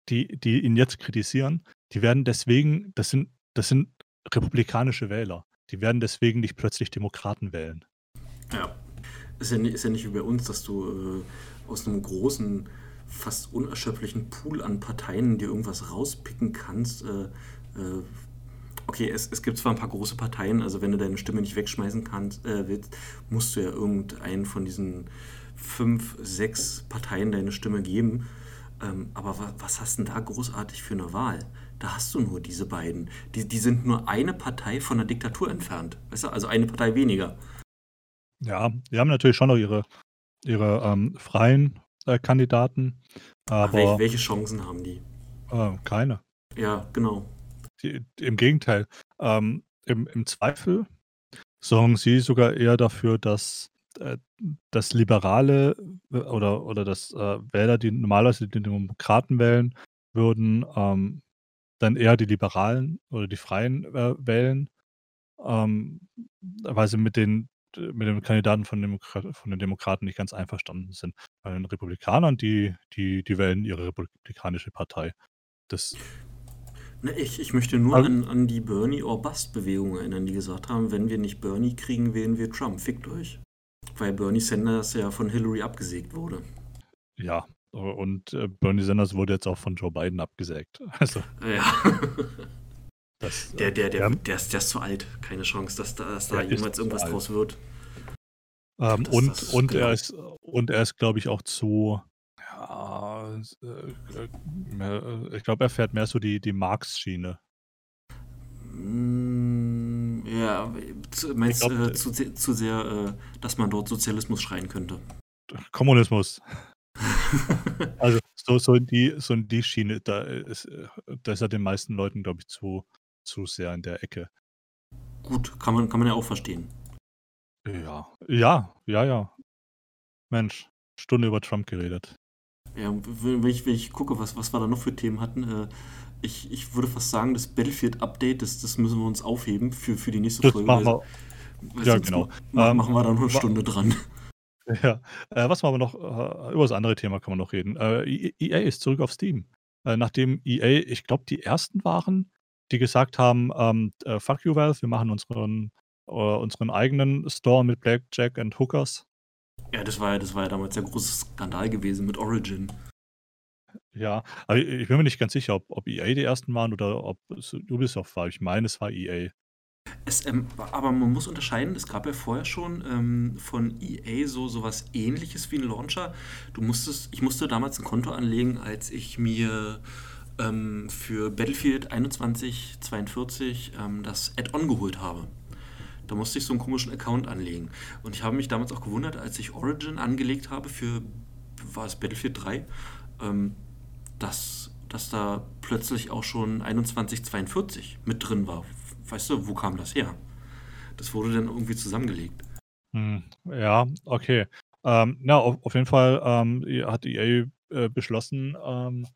die, die ihn jetzt kritisieren, die werden deswegen, das sind, das sind republikanische Wähler. Die werden deswegen nicht plötzlich Demokraten wählen. Ja. Ist ja, nicht, ist ja nicht wie bei uns, dass du äh, aus einem großen, fast unerschöpflichen Pool an Parteien dir irgendwas rauspicken kannst. Äh, äh, okay, es, es gibt zwar ein paar große Parteien, also wenn du deine Stimme nicht wegschmeißen kannst, äh, willst, musst du ja irgendeinen von diesen fünf, sechs Parteien deine Stimme geben. Ähm, aber wa was hast denn da großartig für eine Wahl? Da hast du nur diese beiden. Die, die sind nur eine Partei von der Diktatur entfernt. Weißt du? Also eine Partei weniger. Ja, die haben natürlich schon noch ihre, ihre ähm, freien äh, Kandidaten, Ach, welche, aber welche Chancen haben die? äh, keine. Ja, genau. Die, Im Gegenteil. Ähm, im, Im Zweifel sorgen sie sogar eher dafür, dass, äh, dass Liberale äh, oder, oder dass äh, Wähler, die normalerweise die Demokraten wählen würden, ähm, dann eher die Liberalen oder die Freien äh, wählen, ähm, weil sie mit den, mit den Kandidaten von, Demokra von den Demokraten nicht ganz einverstanden sind. Bei den Republikanern, die, die, die wählen ihre republikanische Partei. Das, Ne, ich, ich möchte nur an, an die Bernie or Bust Bewegung erinnern, die gesagt haben, wenn wir nicht Bernie kriegen, wählen wir Trump. Fickt euch. Weil Bernie Sanders ja von Hillary abgesägt wurde. ja, und äh, Bernie Sanders wurde jetzt auch von Joe Biden abgesägt. Also, Ja. das, Der, der, der, Ja. der, ist, der ist zu alt. Keine Chance, dass da, dass da jemals irgendwas draus wird. Ähm, Das- und, das- und, genau. er ist, und er ist, glaube ich, auch zu. Ja, äh, äh, ich glaube, er fährt mehr so die, die Marx-Schiene. Mm, ja, meinst glaub, äh, zu, zu sehr, äh, dass man dort Sozialismus schreien könnte. Kommunismus. Also so, so, in die, so in die Schiene, da ist, da ist er den meisten Leuten, glaube ich, zu, zu sehr in der Ecke. Gut, kann man, kann man ja auch verstehen. Ja, ja, ja, ja. Mensch, Stunde über Trump geredet. Ja, wenn ich, wenn ich gucke, was, was wir da noch für Themen hatten, äh, ich, ich würde fast sagen, das Battlefield-Update, das, das müssen wir uns aufheben für, für die nächste Das Folge. machen wir. ja, genau. ma- Ähm, machen wir da noch eine Stunde dran. Ja, äh, was machen wir noch? Äh, über das andere Thema kann man noch reden. Äh, E- EA ist zurück auf Steam. Äh, nachdem EA, ich glaube, die ersten waren, die gesagt haben, ähm, äh, fuck you, Valve, wir machen unseren, äh, unseren eigenen Store mit Blackjack und Hookers. Ja, das war ja, das war ja damals der große Skandal gewesen mit Origin. Ja, aber ich bin mir nicht ganz sicher, ob, ob EA die ersten waren oder ob es Ubisoft war. Ich meine, es war E EA. Es, ähm, aber man muss unterscheiden, es gab ja vorher schon ähm, von EA so sowas ähnliches wie ein Launcher. Du musstest, ich musste damals ein Konto anlegen, als ich mir ähm, für Battlefield 2142 ähm, das Add-on geholt habe. Da musste ich so einen komischen Account anlegen. Und ich habe mich damals auch gewundert, als ich Origin angelegt habe für, war es Battlefield 3, ähm, dass, dass da plötzlich auch schon 2142 mit drin war. Weißt du, wo kam das her? Das wurde dann irgendwie zusammengelegt. Hm, ja, okay. Ähm, ja, auf, auf jeden Fall ähm, hat EA äh, beschlossen, ähm,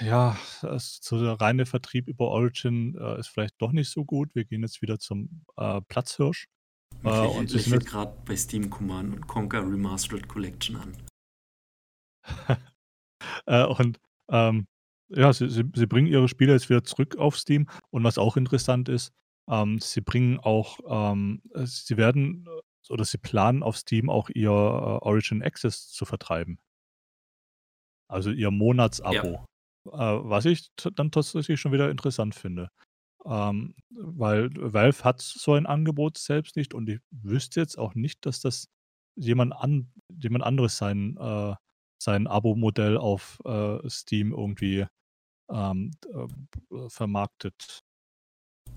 ja, es, so der reine Vertrieb über Origin äh, ist vielleicht doch nicht so gut. Wir gehen jetzt wieder zum äh, Platzhirsch. Äh, und ich lächelt gerade bei Steam Command Conquer Remastered Collection an. äh, und ähm, ja, sie, sie, sie, bringen ihre Spiele jetzt wieder zurück auf Steam. Und was auch interessant ist, ähm, sie bringen auch, ähm, sie werden oder sie planen auf Steam auch ihr äh, Origin Access zu vertreiben. Also ihr Monatsabo. Ja. Äh, was ich dann tatsächlich schon wieder interessant finde. Ähm, weil Valve hat so ein Angebot selbst nicht und ich wüsste jetzt auch nicht, dass das jemand, an, jemand anderes sein, äh, sein Abo-Modell auf äh, Steam irgendwie ähm, äh, vermarktet.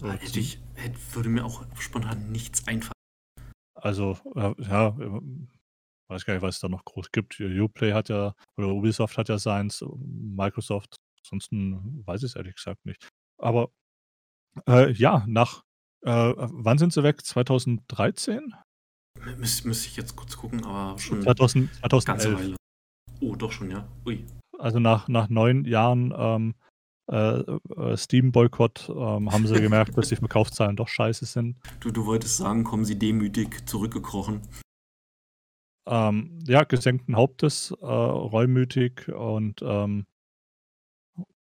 Ah, hätte ich, hätte, würde mir auch spontan nichts einfallen. Also, ja, weiß gar nicht, was es da noch groß gibt. Uplay hat ja, oder Ubisoft hat ja seins, Microsoft, ansonsten weiß ich es ehrlich gesagt nicht. Aber äh, ja, nach, äh, wann sind sie weg? 2013? Müs müsste ich jetzt kurz gucken, aber schon 2000, 2011. Oh, doch schon, ja. Ui. Also nach, nach neun Jahren ähm, äh, äh Steam-Boykott ähm, haben sie gemerkt, dass die Verkaufszahlen doch scheiße sind. Du, du wolltest sagen, kommen sie demütig zurückgekrochen. Ähm, ja, gesenkten Hauptes, äh, reumütig und ähm,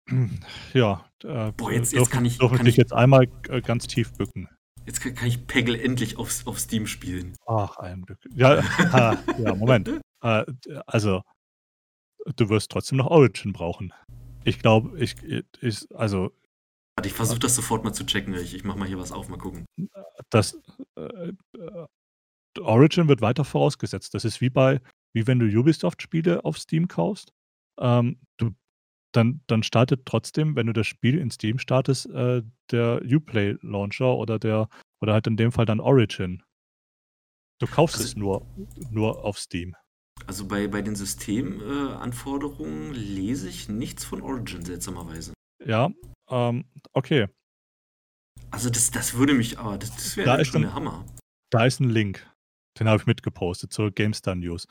ja, äh, Boah, jetzt, jetzt kann ich, dürfen kann ich jetzt einmal äh, ganz tief bücken. Jetzt kann, kann ich Peggle endlich auf, auf Steam spielen. Ach, ein Glück. Ja, ja Moment. Äh, also, du wirst trotzdem noch Origin brauchen. Ich glaube, ich, ich, also. Warte, ich versuche das sofort mal zu checken. Ich, ich mache mal hier was auf, mal gucken. Das, äh, äh Origin wird weiter vorausgesetzt. Das ist wie bei, wie wenn du Ubisoft-Spiele auf Steam kaufst. Ähm, du, dann, dann startet trotzdem, wenn du das Spiel in Steam startest, äh, der Uplay Launcher oder der, oder halt in dem Fall dann Origin. Du kaufst also, es nur, nur auf Steam. Also bei, bei den Systemanforderungen äh, lese ich nichts von Origin, seltsamerweise. Ja, ähm, okay. Also das, das würde mich, aber das, das wäre da schon der Hammer. Da ist ein Link. Den habe ich mitgepostet zur GameStar News.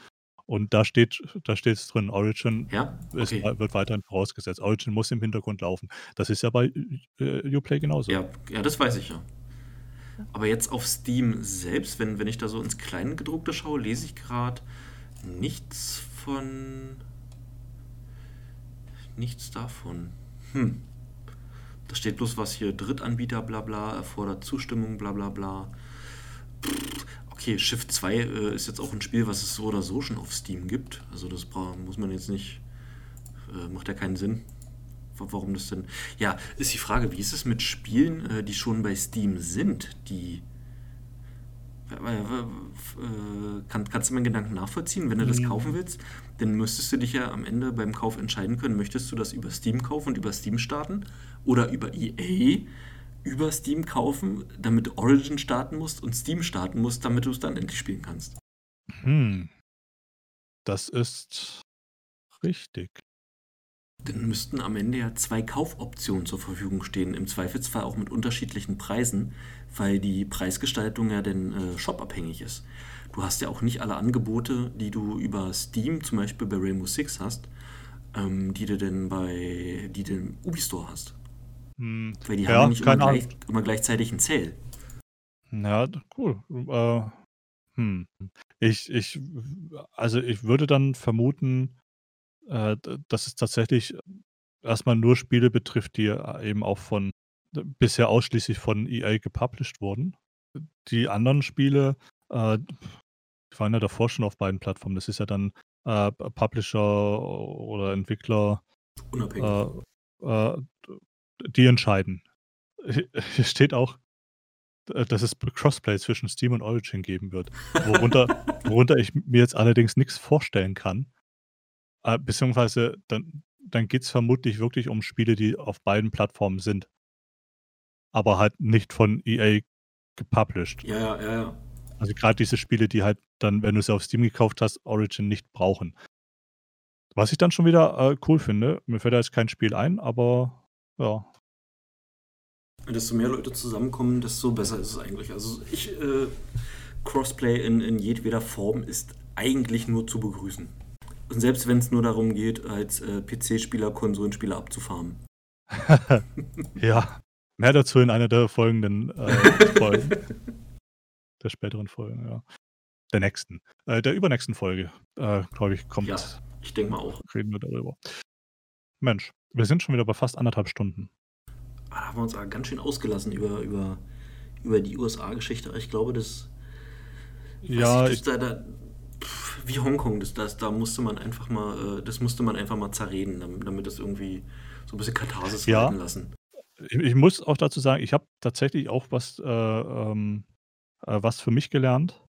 Und da steht da steht drin, Origin ja? okay. ist, wird weiterhin vorausgesetzt. Origin muss im Hintergrund laufen. Das ist ja bei äh, Uplay genauso. Ja, ja, das weiß ich ja. Aber jetzt auf Steam selbst, wenn, wenn ich da so ins Kleingedruckte schaue, lese ich gerade nichts von. Nichts davon. Hm. Da steht bloß was hier, Drittanbieter, bla bla, erfordert Zustimmung, bla bla bla. Okay, Shift 2 äh, ist jetzt auch ein Spiel, was es so oder so schon auf Steam gibt. Also das muss man jetzt nicht, äh, macht ja keinen Sinn. Warum das denn? Ja, ist die Frage, wie ist es mit Spielen, äh, die schon bei Steam sind, die kann, kannst du meinen Gedanken nachvollziehen? Wenn du das kaufen willst, dann müsstest du dich ja am Ende beim Kauf entscheiden können, möchtest du das über Steam kaufen und über Steam starten oder über EA über Steam kaufen, damit Origin starten musst und Steam starten musst, damit du es dann endlich spielen kannst. Hm. Das ist richtig. Dann müssten am Ende ja zwei Kaufoptionen zur Verfügung stehen, im Zweifelsfall auch mit unterschiedlichen Preisen, weil die Preisgestaltung ja den äh, Shop abhängig ist. Du hast ja auch nicht alle Angebote, die du über Steam, zum Beispiel bei Rainbow Six hast, ähm, die du denn bei die du im Ubi Store hast. Hm, Weil die ja, haben ja nicht immer, gleich, immer, gleichzeitig einen Zähl. Ja, cool. Äh, hm. Ich, ich, also ich würde dann vermuten, äh, dass es tatsächlich erstmal nur Spiele betrifft, die eben auch von bisher ausschließlich von EA gepublished wurden. Die anderen Spiele, äh, die waren ja davor schon auf beiden Plattformen. Das ist ja dann äh, Publisher oder Entwickler. Unabhängig. Äh, äh die entscheiden. Hier steht auch, äh, dass es Crossplay zwischen Steam und Origin geben wird. Worunter, worunter ich mir jetzt allerdings nichts vorstellen kann. Äh, beziehungsweise dann, dann geht es vermutlich wirklich um Spiele, die auf beiden Plattformen sind. Aber halt nicht von EA gepublished. Ja, ja, ja, ja. Also gerade diese Spiele, die halt dann, wenn du sie auf Steam gekauft hast, Origin nicht brauchen. Was ich dann schon wieder äh, cool finde. Mir fällt da jetzt kein Spiel ein, aber ja. Desto mehr Leute zusammenkommen, desto besser ist es eigentlich. Also ich, äh, Crossplay in, in jedweder Form ist eigentlich nur zu begrüßen. Und selbst wenn es nur darum geht, als äh, PC-Spieler Konsolenspieler abzufarmen. ja, mehr dazu in einer der folgenden äh, Folgen. der späteren Folgen, ja. Der nächsten. Äh, der übernächsten Folge, äh, glaube ich, kommt. Ja, ich denke mal auch. Reden wir darüber. Mensch, wir sind schon wieder bei fast anderthalb Stunden. Ah, da haben wir uns ganz schön ausgelassen über, über, über die USA-Geschichte. Ich glaube, das. Ja, ich, das, da, da, wie Hongkong, das, das, da musste man einfach mal, äh, das musste man einfach mal zerreden, damit, damit das irgendwie so ein bisschen Katharsis ja. lassen. Ich, ich, muss auch dazu sagen, ich habe tatsächlich auch was, äh, ähm, äh, was für mich gelernt.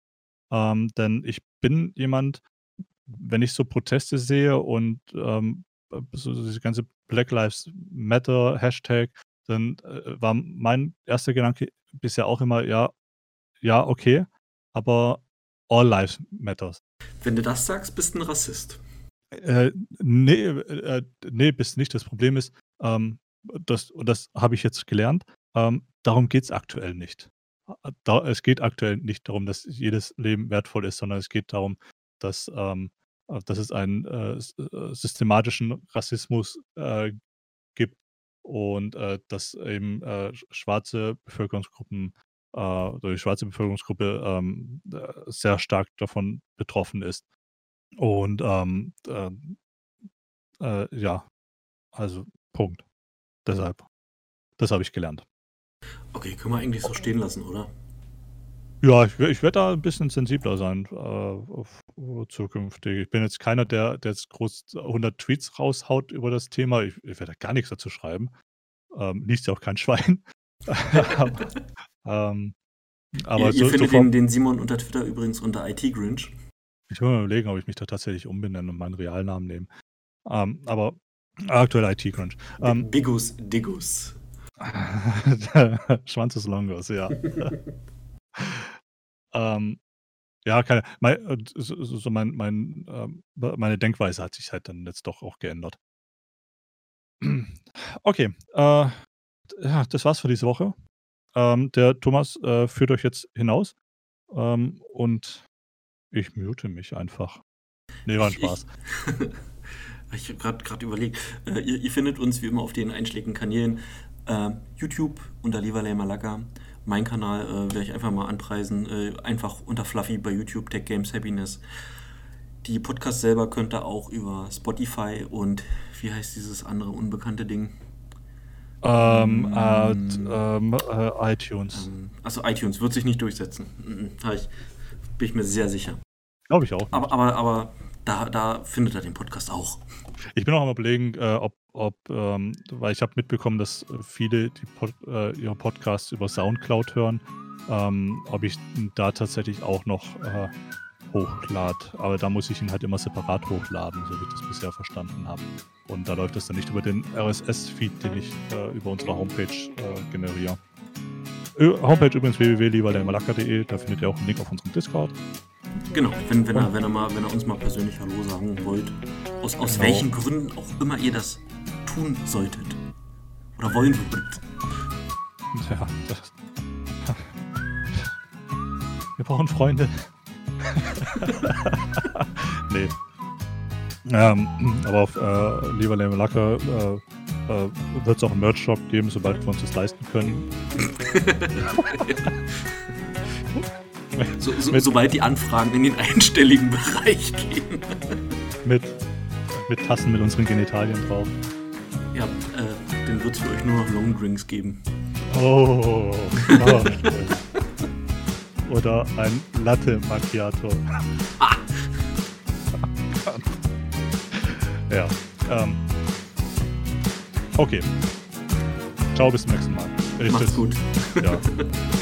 Ähm, denn ich bin jemand, wenn ich so Proteste sehe und ähm, so diese ganze Black Lives Matter Hashtag, dann äh, war mein erster Gedanke bisher auch immer, ja, ja, okay, aber all lives matters. Wenn du das sagst, bist du ein Rassist. Äh, nee, äh, nee, bist nicht. Das Problem ist, ähm, das, das habe ich jetzt gelernt, ähm, darum geht es aktuell nicht. Da, es geht aktuell nicht darum, dass jedes Leben wertvoll ist, sondern es geht darum, dass, ähm, dass es einen äh, äh systematischen Rassismus äh, gibt und äh, dass eben äh, schwarze Bevölkerungsgruppen äh, die schwarze Bevölkerungsgruppe ähm, sehr stark davon betroffen ist. Und ähm, ja, also Punkt. Deshalb. Das habe ich gelernt. Okay, können wir eigentlich so stehen lassen, oder? Ja, ich, ich werde da ein bisschen sensibler sein äh, auf, zukünftig. Ich bin jetzt keiner, der, der jetzt groß 100 Tweets raushaut über das Thema. Ich, ich werde gar nichts dazu schreiben. Ähm, liest ja auch kein Schwein. aber, ähm, aber ihr, so, ihr findet so den, den, Simon unter Twitter übrigens unter IT-Grinch. Ich will mal überlegen, ob ich mich da tatsächlich umbenennen und meinen Realnamen nehme. Ähm, aber aktuell IT-Grinch. Ähm, Bigus Digus. Schwanzus Longos, ja. ähm, ja, keine. Mein, so, so mein, mein, ähm, meine Denkweise hat sich halt dann jetzt doch auch geändert. Okay, äh, ja, das war's für diese Woche. Ähm, der Thomas äh, führt euch jetzt hinaus ähm, und ich mute mich einfach. Nee, war ein Spaß. Ich, habe gerade überlegt, äh, ihr, ihr, findet uns wie immer auf den einschlägigen Kanälen. Äh, YouTube unter Leverlay Malaga. Mein Kanal äh, werde ich einfach mal anpreisen. Äh, einfach unter Fluffy bei YouTube, Tech Games Happiness. Die Podcasts selber könnt ihr auch über Spotify und wie heißt dieses andere unbekannte Ding? Ähm, äh, ähm, äh, iTunes. Also iTunes wird sich nicht durchsetzen. Ich, bin ich mir sehr sicher. Glaube ich auch. Nicht. Aber, aber, aber da, da findet er den Podcast auch. Ich bin auch am überlegen, äh, ob, ob ähm, weil ich habe mitbekommen, dass viele die Pod, äh, ihre Podcasts über Soundcloud hören, ähm, ob ich da tatsächlich auch noch äh, hochlade. Aber da muss ich ihn halt immer separat hochladen, so wie ich das bisher verstanden habe. Und da läuft das dann nicht über den RSS-Feed, den ich äh, über unsere Homepage äh, generiere. Homepage übrigens www.lieberdermalaka.de, da findet ihr auch einen Link auf unserem Discord. Genau, wenn, wenn, er, wenn, er mal, wenn er uns mal persönlich Hallo sagen wollt, aus, aus genau. welchen Gründen auch immer ihr das tun solltet oder wollen würdet. Ja, das. Wir brauchen Freunde. nee. Ähm, aber auf äh, Lieber Lame Lacker äh, äh, wird es auch einen Merch-Shop geben, sobald wir uns das leisten können. so, so, sobald die Anfragen in den einstelligen Bereich gehen. mit, mit Tassen mit unseren Genitalien drauf. Ja, äh, dann wird es für euch nur noch Longdrinks geben. Oh, oh Oder ein Latte Macchiato. Ah. ja. Ähm. Okay. Ciao, bis zum nächsten Mal. Macht's gut. Ja.